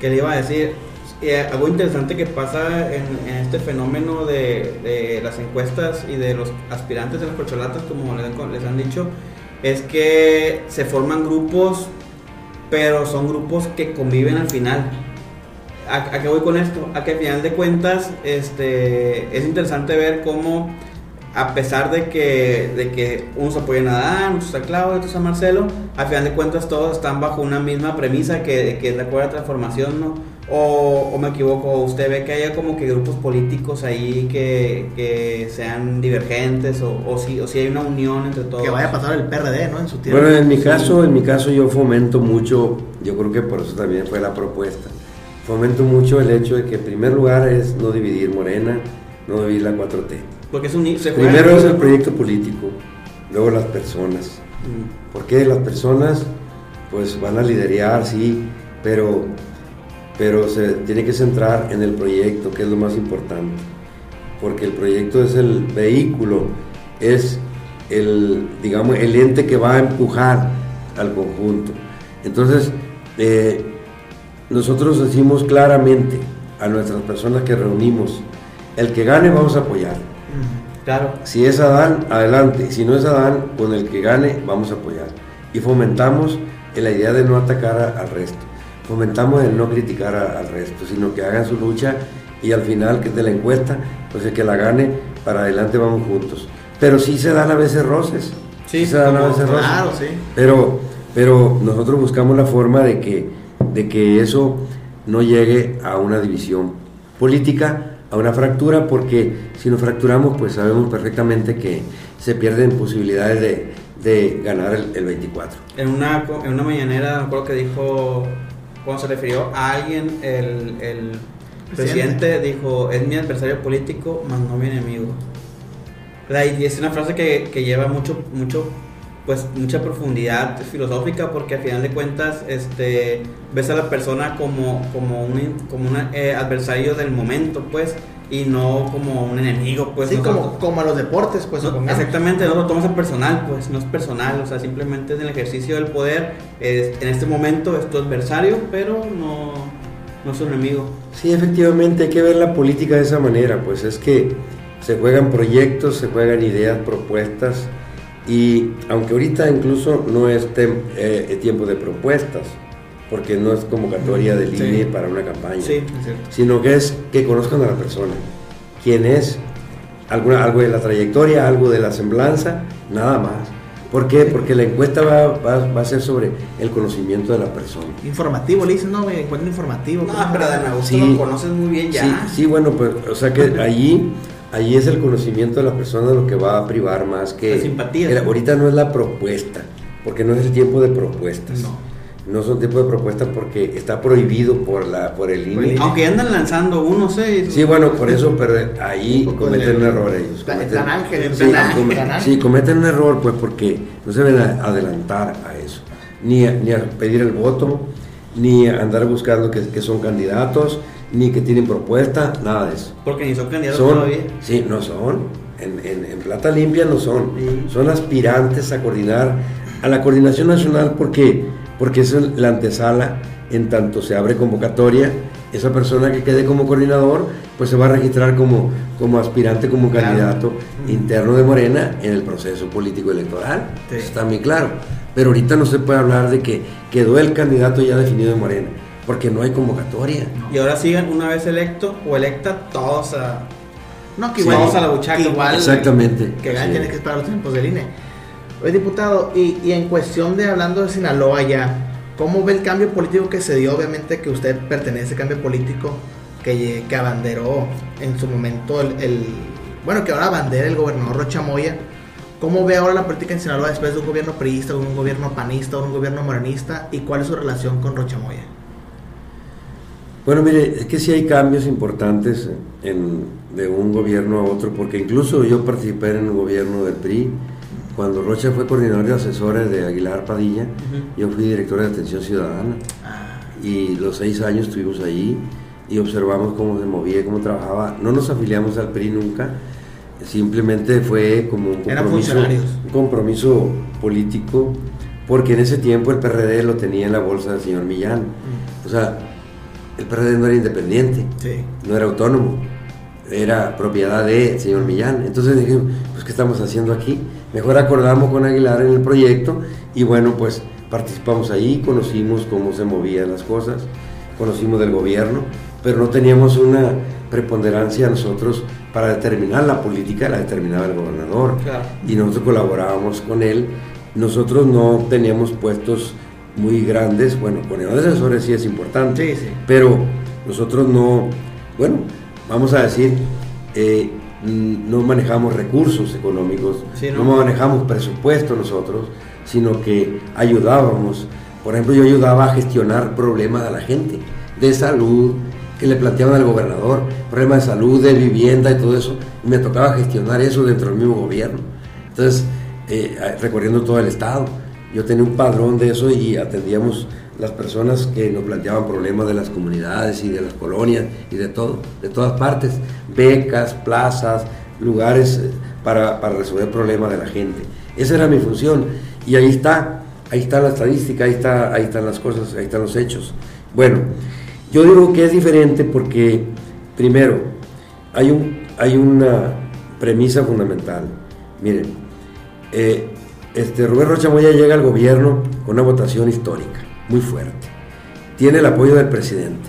¿Qué le iba a decir? Eh, algo interesante que pasa en, este fenómeno de, de, las encuestas y de los aspirantes de las corcholatas, como les, les han dicho, es que se forman grupos pero son grupos que conviven al final. ¿A, qué voy con esto? A que al final de cuentas este, es interesante ver cómo, a pesar de que, de que unos apoyan a Dan, otros a Claudio, otros a Marcelo, al final de cuentas todos están bajo una misma premisa que, que es la cuarta transformación, ¿no? O, me equivoco, usted ve que haya como que grupos políticos ahí que, que sean divergentes o, o, si, o si hay una unión entre todos. Que vaya a pasar el PRD, ¿no? En su tiempo. Bueno, en mi caso, en mi caso yo fomento mucho, yo creo que por eso también fue la propuesta. Fomento mucho el hecho de que en primer lugar es no dividir Morena, no dividir la 4T. Porque es un, Primero es el proyecto político, luego las personas. Mm, Porque las personas pues van a liderar, sí, pero, pero se tiene que centrar en el proyecto, que es lo más importante. Porque el proyecto es el vehículo, es el, digamos, el ente que va a empujar al conjunto. Entonces, eh, nosotros decimos claramente a nuestras personas que reunimos, el que gane vamos a apoyar. Claro. Si es Adán, adelante. Si no es Adán, con el que gane, vamos a apoyar. Y fomentamos en la idea de no atacar a- al resto. Fomentamos el no criticar a- al resto, sino que hagan su lucha y al final que de la encuesta, pues el que la gane, para adelante vamos juntos. Pero sí se dan a veces roces. Sí, se dan a veces roces. Claro, sí. Pero, pero nosotros buscamos la forma de que, de que eso no llegue a una división política, a una fractura, porque si nos fracturamos, pues sabemos perfectamente que se pierden posibilidades de, de ganar el, el 24. En una, en una mañanera, me acuerdo que dijo, cuando se refirió a alguien, el, el presidente dijo, es mi adversario político, más no mi enemigo. Y es una frase que, que lleva mucho, mucho, pues mucha profundidad filosófica porque al final de cuentas este, ves a la persona como, como un, como un eh, adversario del momento, pues, y no como un enemigo, pues. sí, como, como a los deportes, pues no, exactamente, no lo tomas en personal, pues no es personal, o sea, simplemente es el ejercicio del poder. es- en este momento es tu adversario, pero no, no es un enemigo. Sí, efectivamente, hay que ver la política de esa manera, pues es que se juegan proyectos, se juegan ideas, propuestas, y aunque ahorita incluso no es eh, tiempo de propuestas, porque no es convocatoria de Sí. línea para una campaña, Sí, es cierto. sino que es que conozcan a la persona, quién es, alguna, algo de la trayectoria, algo de la semblanza, nada más. ¿Por qué? Porque la encuesta va, va- va a ser sobre el conocimiento de la persona. Informativo, le dicen, no, me encuentro informativo. No, pero Dan Augusto Sí. lo conoces muy bien ya. Sí, sí, bueno, pues, o sea que allí, allí es el conocimiento de la persona lo que va a privar más que... La simpatía. que ahorita no es la propuesta, porque no es el tiempo de propuestas. No. No son tiempo de propuestas porque está prohibido por la por el INE. Aunque andan lanzando uno, sé. Sí, bueno, por eso, pero ahí Un cometen un error ellos. Cometen- tan ángel, sí, ángel, sí, cometen un error, pues, porque no se deben a- adelantar a eso. Ni a, ni a pedir el voto, ni a andar buscando que, que son candidatos, ni que tienen propuesta, nada de eso. Porque ni son candidatos Son, todavía. sí, no son. En, en- en Plata Limpia no son. Sí. Son aspirantes a coordinar, a la coordinación nacional porque, porque es la antesala, en tanto se abre convocatoria, esa persona que quede como coordinador, pues se va a registrar como, como aspirante, como Claro. candidato interno de Morena en el proceso político electoral. Sí. Eso está muy claro. Pero ahorita no se puede hablar de que quedó el candidato ya definido de Morena, porque no hay convocatoria. Y ahora sigan una vez electo o electa, todos a. No, que Sí. igual, Vamos a la buchaca. que igual Exactamente. que gane Sí. tiene que esperar los tiempos del INE. Oye, diputado, y, y en cuestión de hablando de Sinaloa ya, ¿cómo ve el cambio político que se dio? Obviamente que usted pertenece a ese cambio político que, que abanderó en su momento el, el- bueno, que ahora abandera el gobernador Rocha Moya. ¿Cómo ve ahora la política en Sinaloa después de un gobierno priista, un gobierno panista, un gobierno morenista? ¿Y cuál es su relación con Rocha Moya? Bueno, mire, es que sí hay cambios importantes en- de un gobierno a otro, porque incluso yo participé en el gobierno del PRI, cuando Rocha fue coordinador de asesores de Aguilar Padilla, yo fui director de atención ciudadana Ah, y los seis años estuvimos ahí y observamos cómo se movía, cómo trabajaba. No nos afiliamos al PRI nunca, simplemente fue como un compromiso, un compromiso político, porque en ese tiempo el PRD lo tenía en la bolsa del señor Millán. O sea, el PRD no era independiente, sí. no era autónomo, era propiedad del señor Millán. Entonces dije, pues ¿qué estamos haciendo aquí? Mejor acordamos con Aguilar en el proyecto y bueno, pues participamos ahí, conocimos cómo se movían las cosas, conocimos del gobierno, pero no teníamos una preponderancia nosotros para determinar la política, la determinaba el gobernador Claro. y nosotros colaborábamos con él. Nosotros no teníamos puestos muy grandes, bueno, con el asesores sí es importante, Sí, sí. pero nosotros no, bueno, vamos a decir, eh, no manejamos recursos económicos, Sí, no. ¿no? manejamos presupuesto nosotros, sino que ayudábamos. Por ejemplo, yo ayudaba a gestionar problemas a la gente de salud que le planteaban al gobernador, problemas de salud, de vivienda y todo eso. me tocaba gestionar eso dentro del mismo gobierno. Entonces, eh, recorriendo todo el estado, yo tenía un padrón de eso y atendíamos las personas que nos planteaban problemas de las comunidades y de las colonias y de todo, de todas partes, becas, plazas, lugares eh, para, resolver problemas de la gente. Esa era mi función y ahí está, ahí está la estadística, ahí, está, ahí están las cosas, ahí están los hechos. Bueno, yo digo que es diferente porque, primero, hay, un, hay una premisa fundamental. Miren, eh, este, Rubén Rocha Moya llega al gobierno con una votación histórica, muy fuerte. Tiene el apoyo del presidente.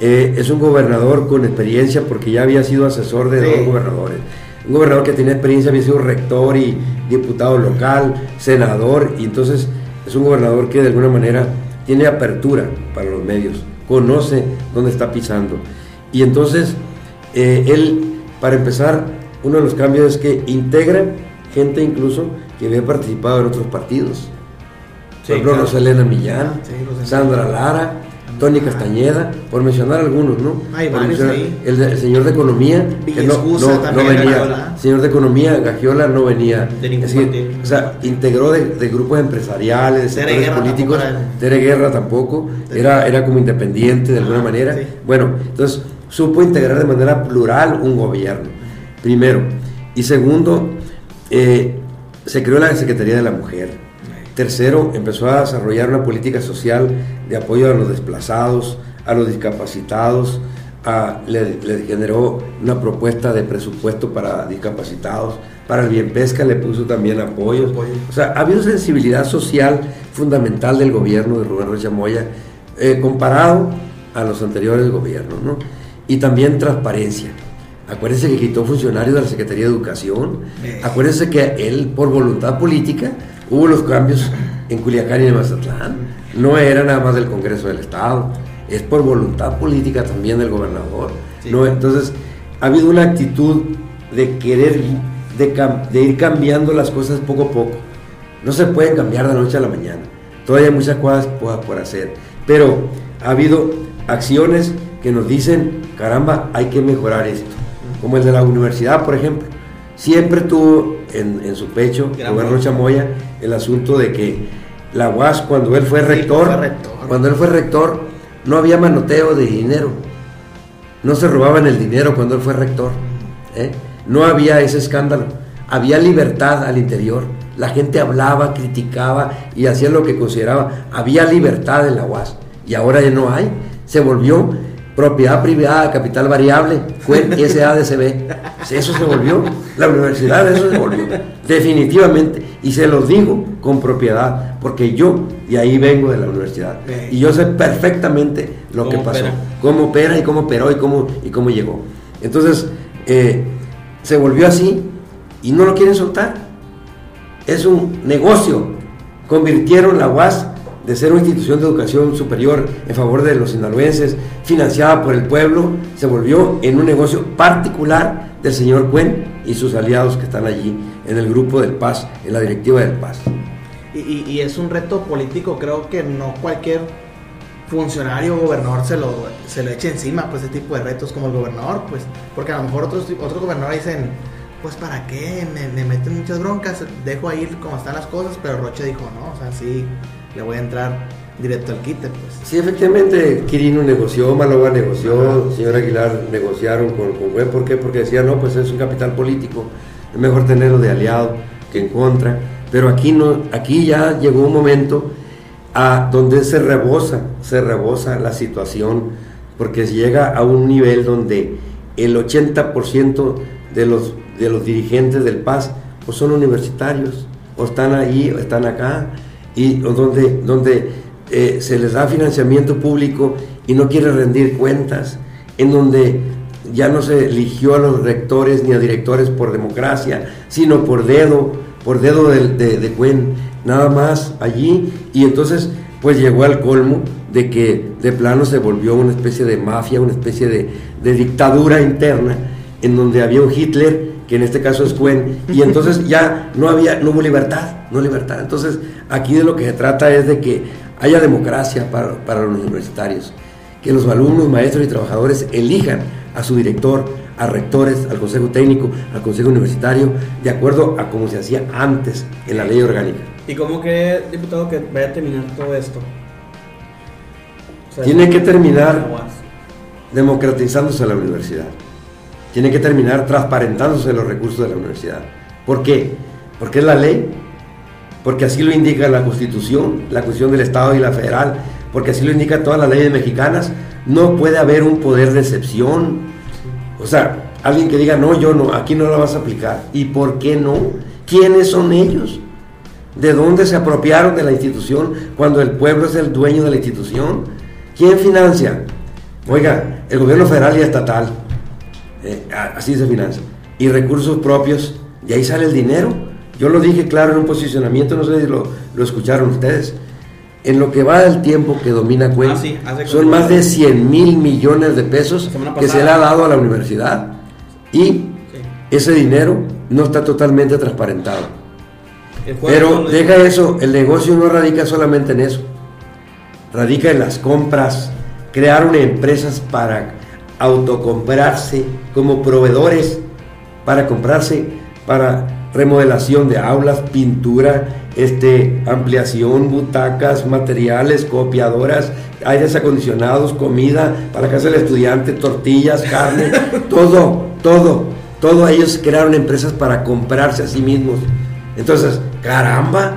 Eh, es un gobernador con experiencia porque ya había sido asesor de dos gobernadores. Un gobernador que tenía experiencia, había sido rector y diputado local, senador, y entonces es un gobernador que de alguna manera tiene apertura para los medios, conoce dónde está pisando. Y entonces, eh, él, para empezar, uno de los cambios es que integra gente incluso que había participado en otros partidos. Por ejemplo, Rosalena Millán, Sandra Lara, Tony Castañeda, por mencionar algunos, ¿no? Hay varios ahí. El, señor de Economía, que no, venía. El señor de Economía, Gagiola, no venía. o sea, integró de, grupos empresariales, de sectores políticos. Tere Guerra tampoco, era, era como independiente de alguna manera. Bueno, entonces supo integrar de manera plural un gobierno, primero. Y segundo, eh, se creó la Secretaría de la Mujer Tercero, empezó a desarrollar una política social de apoyo a los desplazados, a los discapacitados, le, generó una propuesta de presupuesto para discapacitados, para el bien pesca le puso también apoyo. O sea, ha habido sensibilidad social fundamental del gobierno de Rubén Rocha Moya eh, comparado a los anteriores gobiernos, ¿no? Y también transparencia. Acuérdense que quitó funcionarios de la Secretaría de Educación. Acuérdense que él, por voluntad política, Hubo los cambios en Culiacán y en Mazatlán. No era nada más del Congreso del Estado, es por voluntad política también del gobernador. No, entonces, ha habido una actitud de querer, de, ir cambiando las cosas poco a poco. No se pueden cambiar de la noche a la mañana. Todavía hay muchas cosas por hacer. Pero ha habido acciones que nos dicen, caramba, hay que mejorar esto. Como el de la universidad, por ejemplo. Siempre tuvo en, su pecho, Rubén Chamoya, el asunto de que la UAS, cuando él fue rector, cuando él fue rector, no había manoteo de dinero. No se robaban el dinero cuando él fue rector. ¿eh? No había ese escándalo. Había libertad al interior. La gente hablaba, criticaba y hacía lo que consideraba. Había libertad en la UAS. Y ahora ya no hay. Se volvió propiedad privada, capital variable, fue SADCB. Eso se volvió, la universidad eso se volvió, definitivamente. Y se los digo con propiedad, porque yo de ahí vengo de la universidad. Y yo sé perfectamente lo que pasó, cómo opera y cómo operó y cómo, y cómo llegó. Entonces, eh, se volvió así y no lo quieren soltar. Es un negocio. Convirtieron la UAS de ser una institución de educación superior en favor de los sinaloenses, financiada por el pueblo, se volvió en un negocio particular del señor Cuen y sus aliados que están allí en el grupo del Paz, en la directiva del Paz. Y, es un reto político, creo que no cualquier funcionario o gobernador se lo, se lo eche encima, pues ese tipo de retos como el gobernador, pues, porque a lo mejor otros, otros gobernadores dicen, pues para qué, me, me meten muchas broncas, dejo ahí como están las cosas, pero Roche dijo, no, o sea, sí, le voy a entrar directo al quite. Pues. Sí, efectivamente, Quirino negoció, Maloba negoció, señor Aguilar negociaron con, con ¿por qué? Porque decía, no, pues es un capital político, es mejor tenerlo de aliado que en contra. Pero aquí, no, aquí ya llegó un momento a donde se rebosa, se rebosa la situación, porque llega a un nivel donde el 80% de los, de los dirigentes del PAS pues son universitarios, o están ahí, o están acá, y donde, donde eh, se les da financiamiento público y no quiere rendir cuentas, en donde ya no se eligió a los rectores ni a directores por democracia, sino por dedo, por dedo de, de, Cuen, nada más allí, y entonces pues llegó al colmo de que de plano se volvió una especie de mafia, una especie de, de dictadura interna, en donde había un Hitler que en este caso es Cuen, y entonces ya no había, no hubo libertad, no libertad. Entonces, aquí de lo que se trata es de que haya democracia para, para los universitarios, que los alumnos, maestros y trabajadores elijan a su director, a rectores, al consejo técnico, al consejo universitario, de acuerdo a cómo se hacía antes en la ley orgánica. ¿Y cómo cree, diputado, que vaya a terminar todo esto? O sea, Tiene que terminar democratizándose la universidad. Tiene que terminar transparentándose los recursos de la universidad. ¿Por qué? Porque es la ley, porque así lo indica la Constitución, la Constitución del Estado y la Federal, porque así lo indica todas las leyes mexicanas. No puede haber un poder de excepción. O sea, alguien que diga, no, yo no, aquí no la vas a aplicar. ¿Y por qué no? ¿Quiénes son ellos? ¿De dónde se apropiaron de la institución cuando el pueblo es el dueño de la institución? ¿Quién financia? Oiga, el gobierno federal y estatal, eh, así se financia. Y recursos propios, de ahí sale el dinero. Yo lo dije claro en un posicionamiento, no sé si lo, lo escucharon ustedes. En lo que va del tiempo que domina Cuen, Ah, sí, son más de 100 mil millones de pesos que se le ha dado a la universidad. Y Sí. ese dinero no está totalmente transparentado. Pero deja eso, el negocio no radica solamente en eso. Radica en las compras, crearon empresas para autocomprarse como proveedores, para comprarse para remodelación de aulas, pintura, este, ampliación, butacas, materiales, copiadoras, aires acondicionados, comida para casa del estudiante, tortillas, carne, todo, todo, todo ellos crearon empresas para comprarse a sí mismos. Entonces, caramba,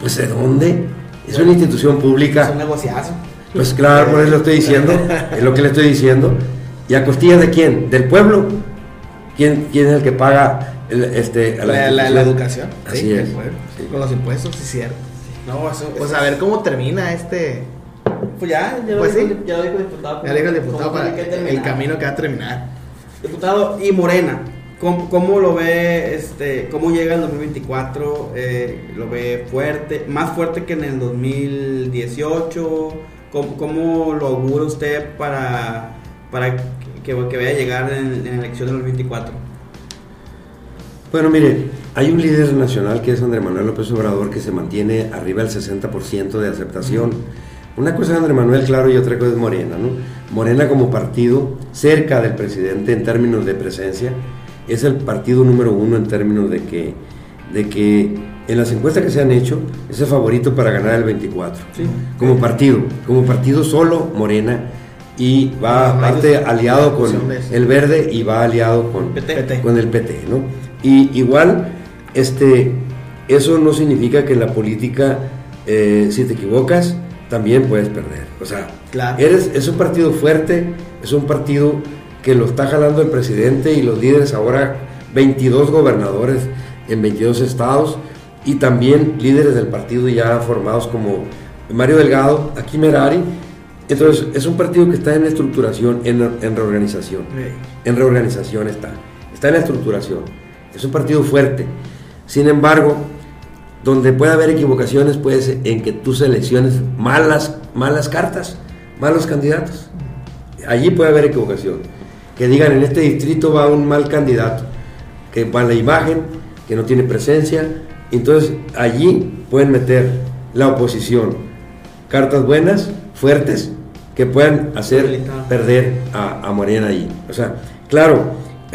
pues ¿de dónde? Es una institución Es pública. un negociazo. Pues claro, por eso lo estoy diciendo, es lo que le estoy diciendo. ¿Y a costillas de quién? ¿Del pueblo? ¿Quién, quién es el que paga el- este, a La, la- la institución? educación. Así Sí, es. Sí. Con los impuestos, sí, cierto. No, eso. Pues eso- a ver cómo termina este. Pues ya, ya lo Pues dijo, sí. ya lo dijo el diputado. Ya le dijo el ¿Cómo diputado para el camino que va a terminar. Diputado, y Morena, ¿cómo, cómo lo ve, este, cómo llega el 2024? Eh, ¿Lo ve fuerte, más fuerte que en el 2018? ¿Cómo, cómo lo augura usted para, para que, que vaya a llegar en, en la elección del 2024? Bueno, mire, hay un líder nacional que es Andrés Manuel López Obrador que se mantiene arriba del 60% de aceptación. Una cosa es Andrés Manuel, claro, y otra cosa es Morena, ¿no? Morena como partido cerca del presidente en términos de presencia, es el partido número uno en términos de que, de que en las encuestas que se han hecho es el favorito para ganar el 24. Sí. Como partido, como partido solo, Morena, y va aparte aliado con el verde y va aliado con, PT. con el PT, ¿no? Y igual, este, eso no significa que en la política, eh, si te equivocas, también puedes perder. O sea, Claro. eres, es un partido fuerte, es un partido que lo está jalando el presidente y los líderes ahora, 22 gobernadores en 22 estados y también líderes del partido ya formados como Mario Delgado, aquí Merari. Entonces, es un partido que está en estructuración, en, en reorganización. En reorganización está. Está en la estructuración. Es un partido fuerte. Sin embargo, donde puede haber equivocaciones puede ser en que tú selecciones malas, malas cartas, malos candidatos. Allí puede haber equivocación. Que digan en este distrito va un mal candidato, que va la imagen, que no tiene presencia. Entonces allí pueden meter la oposición cartas buenas, fuertes, que puedan hacer perder a, a Morena allí. O sea, claro,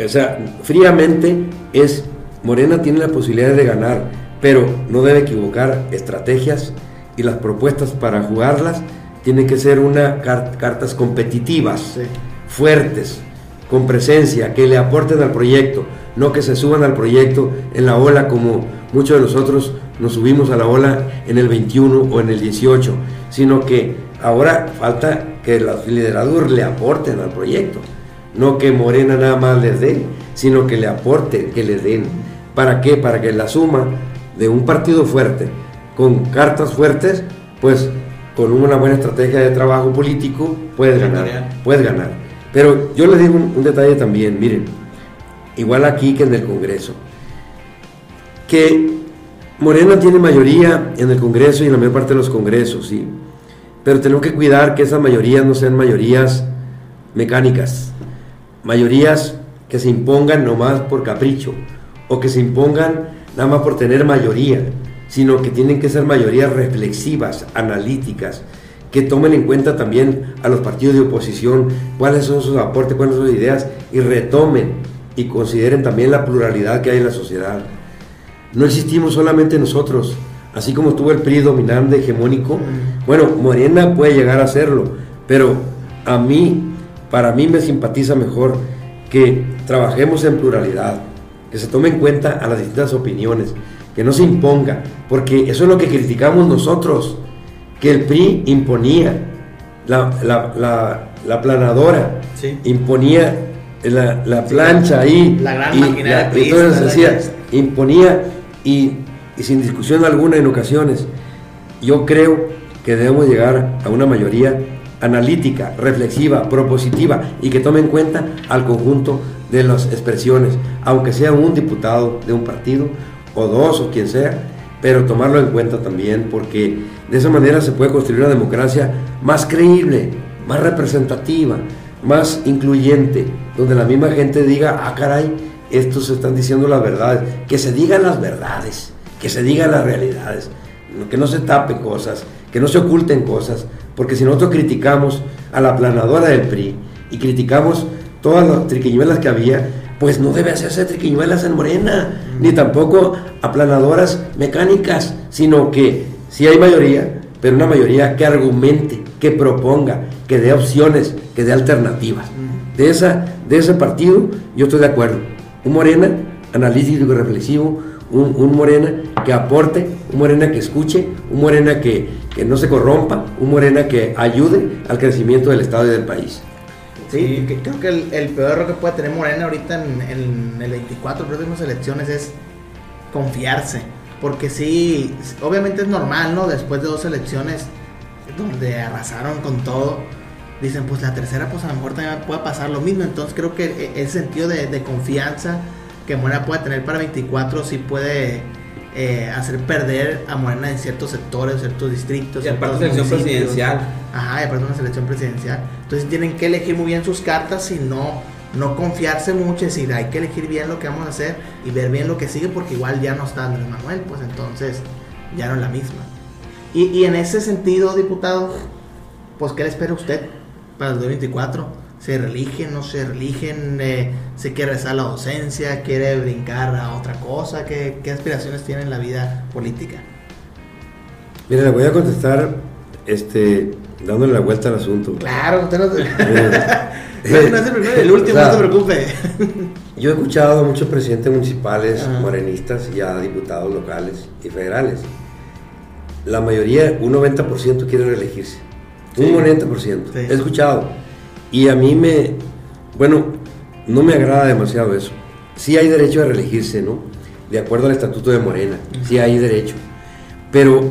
o sea, fríamente es, Morena tiene la posibilidad de ganar, pero no debe equivocar estrategias y las propuestas para jugarlas tienen que ser una car- cartas competitivas, Sí. fuertes, con presencia, que le aporten al proyecto, no que se suban al proyecto en la ola como muchos de nosotros nos subimos a la ola en el 21 o en el 18, sino que ahora falta que los liderados le aporten al proyecto, no que Morena nada más les dé, sino que le aporten, que les den. ¿Para qué? Para que la suma de un partido fuerte, con cartas fuertes, pues con una buena estrategia de trabajo político, puedes ganar, puedes ganar. Pero yo les digo un, un detalle también, miren, igual aquí que en el Congreso, que Morena tiene mayoría en el Congreso y en la mayor parte de los congresos, sí, pero tenemos que cuidar que esas mayorías no sean mayorías mecánicas, mayorías que se impongan nomás por capricho o que se impongan nada más por tener mayoría, sino que tienen que ser mayorías reflexivas, analíticas, que tomen en cuenta también a los partidos de oposición, cuáles son sus aportes, cuáles son sus ideas, y retomen y consideren también la pluralidad que hay en la sociedad. No existimos solamente nosotros, así como estuvo el PRI dominante, hegemónico, bueno, Morena puede llegar a serlo, pero a mí, para mí me simpatiza mejor que trabajemos en pluralidad, que se tome en cuenta a las distintas opiniones, que no se imponga, porque eso es lo que criticamos nosotros, que el PRI imponía, la, la, planadora imponía la, plancha ahí, la gran maquinaria y entonces decía, imponía y, y sin discusión alguna en ocasiones. Yo creo que debemos llegar a una mayoría analítica, reflexiva, propositiva y que tome en cuenta al conjunto de las expresiones, aunque sea un diputado de un partido o dos o quien sea, pero tomarlo en cuenta también porque de esa manera se puede construir una democracia más creíble, más representativa, más incluyente, donde la misma gente diga, ah caray, estos están diciendo las verdades, que se digan las verdades, que se digan las realidades, que no se tapen cosas, que no se oculten cosas, porque si nosotros criticamos a la planadora del PRI y criticamos todas las triquiñuelas que había, pues no debe hacerse triquiñuelas en Morena, ni tampoco aplanadoras mecánicas, sino que si hay mayoría, pero una mayoría que argumente, que proponga, que dé opciones, que dé alternativas. De, esa, de ese partido yo estoy de acuerdo. Un Morena analítico y reflexivo, un, Morena que aporte, un Morena que escuche, un Morena que, no se corrompa, un Morena que ayude al crecimiento del Estado y del país. Sí, creo que el, peor error que puede tener Morena ahorita en, el 24, próximas elecciones es confiarse. Porque sí, obviamente es normal, ¿no? Después de dos elecciones donde arrasaron con todo, dicen, pues la tercera, pues a lo mejor también puede pasar lo mismo. Entonces creo que e, ese sentido de, de confianza que Morena puede tener para 24 sí puede eh, hacer perder a Morena en ciertos sectores, ciertos distritos. Y aparte una selección presidencial. Ajá, y aparte una selección presidencial. Entonces tienen que elegir muy bien sus cartas y no, no confiarse mucho, es decir, hay que elegir bien lo que vamos a hacer y ver bien lo que sigue porque igual ya no está Andrés Manuel, pues entonces ya no es la misma. Y, y en ese sentido, diputado, pues ¿qué le espera usted para el 2024? Se religen, no se religen, eh, se quiere rezar la docencia, quiere brincar a otra cosa, ¿qué, aspiraciones tiene en la vida política? Mira, le voy a contestar este, dándole la vuelta al asunto. Claro, usted no, eh, no es el primero, el último, no se preocupe. yo he escuchado a muchos presidentes municipales, morenistas y a diputados locales y federales. La mayoría, un 90% quiere reelegirse. Un 90%. He escuchado y a mí me, bueno, no me agrada demasiado eso. Sí hay derecho a reelegirse, ¿no? De acuerdo al Estatuto de Morena, sí hay derecho. Pero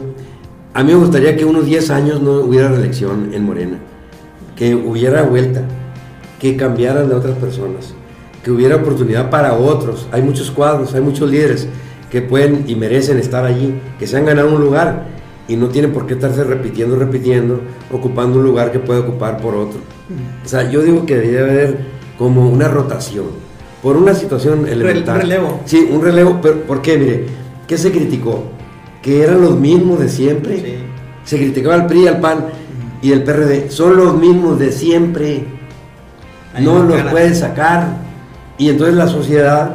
a mí me gustaría que unos 10 años no hubiera reelección en Morena, que hubiera vuelta, que cambiaran de otras personas, que hubiera oportunidad para otros. Hay muchos cuadros, hay muchos líderes que pueden y merecen estar allí, que se han ganado un lugar y no tienen por qué estarse repitiendo, repitiendo, ocupando un lugar que puede ocupar por otro. O sea, yo digo que debería haber como una rotación, por una situación elemental. Un relevo. Sí, un relevo, pero ¿por qué? Mire, ¿qué se criticó? Que eran los mismos de siempre. Se criticaba al PRI, al PAN y el PRD. Son los mismos de siempre. no los pueden sacar. Y entonces la sociedad,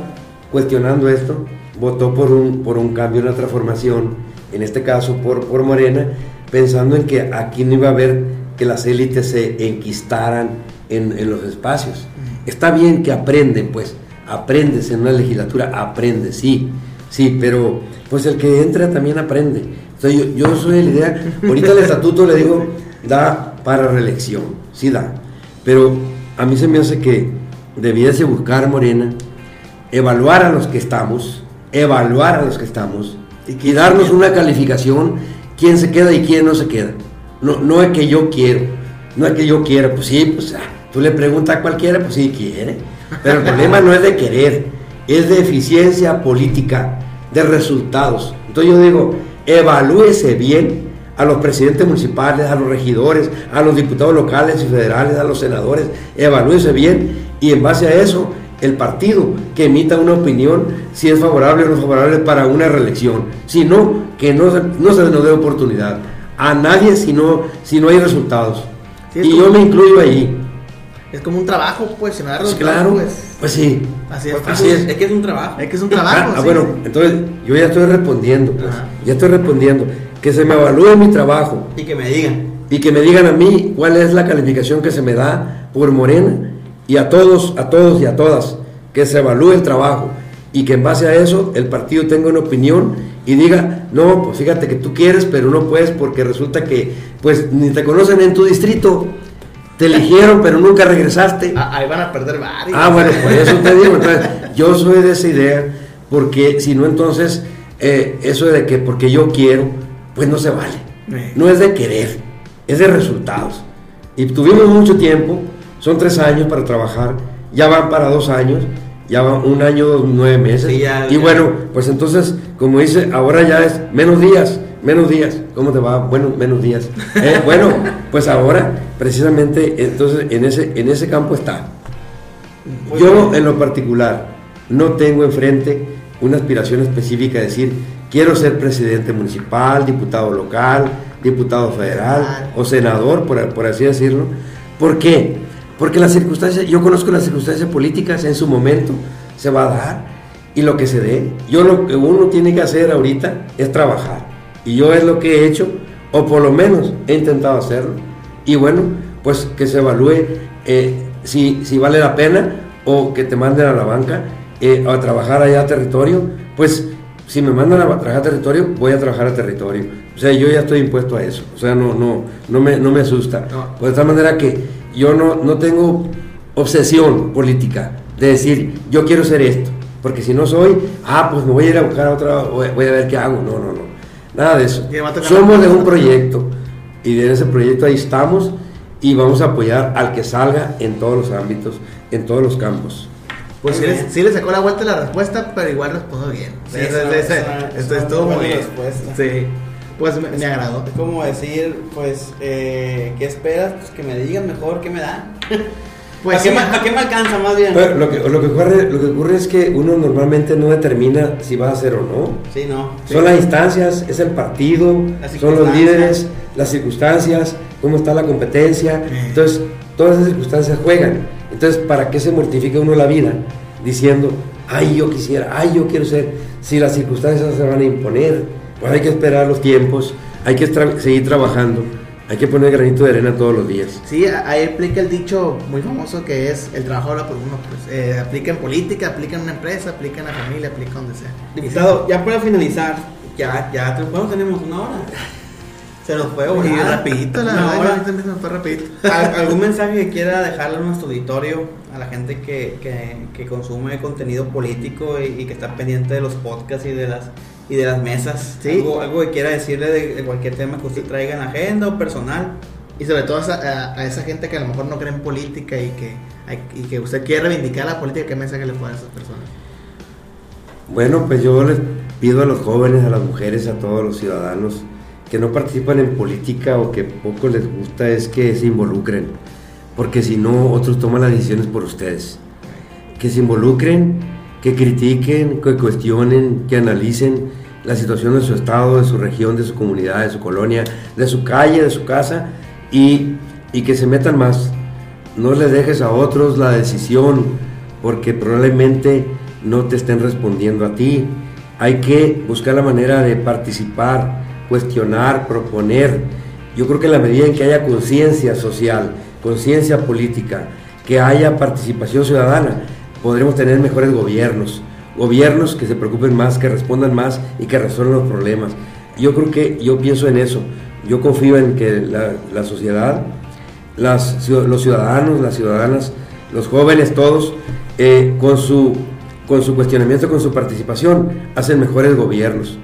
cuestionando esto, votó por un, por un cambio, una transformación en este caso por, por Morena, pensando en que aquí no iba a haber que las élites se enquistaran en, los espacios. Está bien que aprenden, pues, aprendes en una legislatura, aprendes, sí, sí, pero pues el que entra también aprende. yo, yo soy de la idea, ahorita el estatuto le digo, da para reelección, sí da, pero a mí se me hace que debiese buscar Morena, evaluar a los que estamos, evaluar a los que estamos, y, darnos una calificación, quién se queda y quién no se queda. No, no es que yo quiero, no es que yo quiera, pues sí, pues ah, tú le preguntas a cualquiera, pues sí quiere. Pero el problema no es de querer, es de eficiencia política, de resultados. Entonces yo digo, evalúese bien a los presidentes municipales, a los regidores, a los diputados locales y federales, a los senadores, evalúese bien y en base a eso el partido que emita una opinión si es favorable o no favorable para una reelección. Si no, que no, no se nos dé oportunidad. A nadie si no, si no hay resultados. Sí, y como- yo me incluyo ahí. Es como un trabajo, pues, si no da Pues resultados, claro, pues, pues sí. así es. Pues, Así es. Es que es un trabajo. Es que es un trabajo. Ah, sí, bueno, sí. entonces yo ya estoy respondiendo, pues, Ajá. ya estoy respondiendo. Que se me evalúe mi trabajo Y que me digan. y que me digan a mí cuál es la calificación que se me da por Morena y a todos, a todos y a todas, que se evalúe el trabajo y que en base a eso el partido tenga una opinión y diga, no, pues fíjate que tú quieres, pero no puedes porque resulta que pues ni te conocen en tu distrito, te eligieron pero nunca regresaste. Ah, ahí van a perder varios. Ah, bueno, por eso te digo. Entonces, yo soy de esa idea, porque si no, entonces, eh, eso de que porque yo quiero, pues no se vale. Eh. No es de querer, es de resultados. Y tuvimos mucho tiempo, son tres años para trabajar, ya van para dos años, ya van un año, dos, nueve meses. Sí, ya- y ya. bueno, pues entonces, como dice, ahora ya es menos días, menos días. ¿Cómo te va? Bueno, menos días. Eh, bueno, pues ahora, precisamente, entonces, en ese, en ese campo está. Muy Yo, bien. en lo particular, no tengo enfrente una aspiración específica de decir, quiero ser presidente municipal, diputado local, diputado federal Federal. o senador, por, por así decirlo. ¿Por qué? Porque las circunstancias, yo conozco las circunstancias políticas, en su momento se va a dar y lo que se dé. Yo lo que uno tiene que hacer ahorita es trabajar. Y yo es lo que he hecho, o por lo menos he intentado hacerlo. Y bueno, pues que se evalúe eh, si, si vale la pena o que te manden a la banca eh, a trabajar allá a territorio. Pues si me mandan a trabajar a territorio, voy a trabajar a territorio. O sea, yo ya estoy impuesto a eso. O sea, no, no, no, me, no me asusta. No. Pues de tal manera que yo no, no tengo obsesión política de decir, yo quiero ser esto. Porque si no soy, ah, pues me voy a ir a buscar a otra, voy voy a ver qué hago. No, no, no. Nada de eso. Somos de un proyecto y de ese proyecto ahí estamos y vamos a apoyar al que salga en todos los ámbitos, en todos los campos. Pues sí, sí le sacó la vuelta la respuesta, pero igual respondió bien. Sí, una- esto estuvo muy bien. respuesta. Sí. Pues me, me agradó. Es como decir, pues, eh, ¿qué esperas? Pues que me digan mejor qué me dan. Pues ¿A, qué sí. me, a qué me alcanza más bien? Pero lo que, lo, que ocurre, lo que ocurre es que uno normalmente no determina si va a hacer o no. Sí, no. Son las instancias, es el partido, son los líderes, las circunstancias, cómo está la competencia. Entonces, todas esas circunstancias juegan. Entonces, ¿para qué se mortifica uno la vida diciendo, ay, yo quisiera, ay, yo quiero ser? Si las circunstancias se van a imponer, pues hay que esperar los tiempos, hay que tra- seguir trabajando, hay que poner granito de arena todos los días. Sí, ahí aplica el dicho muy famoso que es el trabajo habla por uno. Pues, eh, aplica en política, aplica en una empresa, aplica en la familia, aplica donde sea. Diputado, ya para finalizar, ya, ya, bueno, tenemos una hora. Se nos fue sí, volada. rapidito, la verdad, hora. se me fue rapidito. ¿Al- ¿Algún mensaje que quiera dejarle a nuestro auditorio, a la gente que, que, que consume contenido político y, y que está pendiente de los podcasts y de las y de las mesas? Sí. ¿Algo, algo que quiera decirle de, de cualquier tema que usted traiga en agenda o personal? Y sobre todo a esa, a, a esa gente que a lo mejor no cree en política y que, y que usted quiere reivindicar la política, ¿qué mensaje le puede dar a esas personas? Bueno, pues yo les pido a los jóvenes, a las mujeres, a todos los ciudadanos que no participan en política o que poco les gusta es que se involucren, porque si no, otros toman las decisiones por ustedes. Que se involucren, que critiquen, que cuestionen, que analicen la situación de su estado, de su región, de su comunidad, de su colonia, de su calle, de su casa y, y que se metan más. No les dejes a otros la decisión, porque probablemente no te estén respondiendo a ti. Hay que buscar la manera de participar, cuestionar, proponer. Yo creo que en la medida en que haya conciencia social, conciencia política, que haya participación ciudadana, podremos tener mejores gobiernos. Gobiernos que se preocupen más, que respondan más y que resuelvan los problemas. Yo creo que yo pienso en eso. Yo confío en que la, la sociedad, las, los ciudadanos, las ciudadanas, los jóvenes, todos, eh, con, su, con su cuestionamiento, con su participación, hacen mejores gobiernos.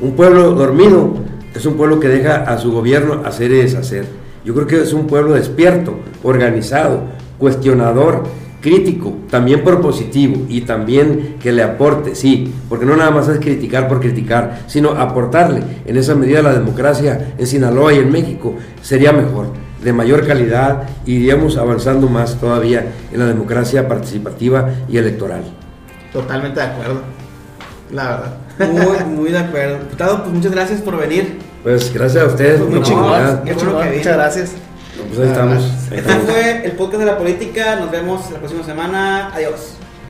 Un pueblo dormido es un pueblo que deja a su gobierno hacer y deshacer. Yo creo que es un pueblo despierto, organizado, cuestionador, crítico, también propositivo y también que le aporte, sí, porque no nada más es criticar por criticar, sino aportarle. En esa medida la democracia en Sinaloa y en México sería mejor, de mayor calidad, y iríamos avanzando más todavía en la democracia participativa y electoral. Totalmente de acuerdo. La verdad. Muy, muy de acuerdo. Diputado, pues muchas gracias por venir. Pues gracias a ustedes vino. Muchas gracias. Pues ahí estamos. Este fue el podcast de la política. Nos vemos la próxima semana. Adiós.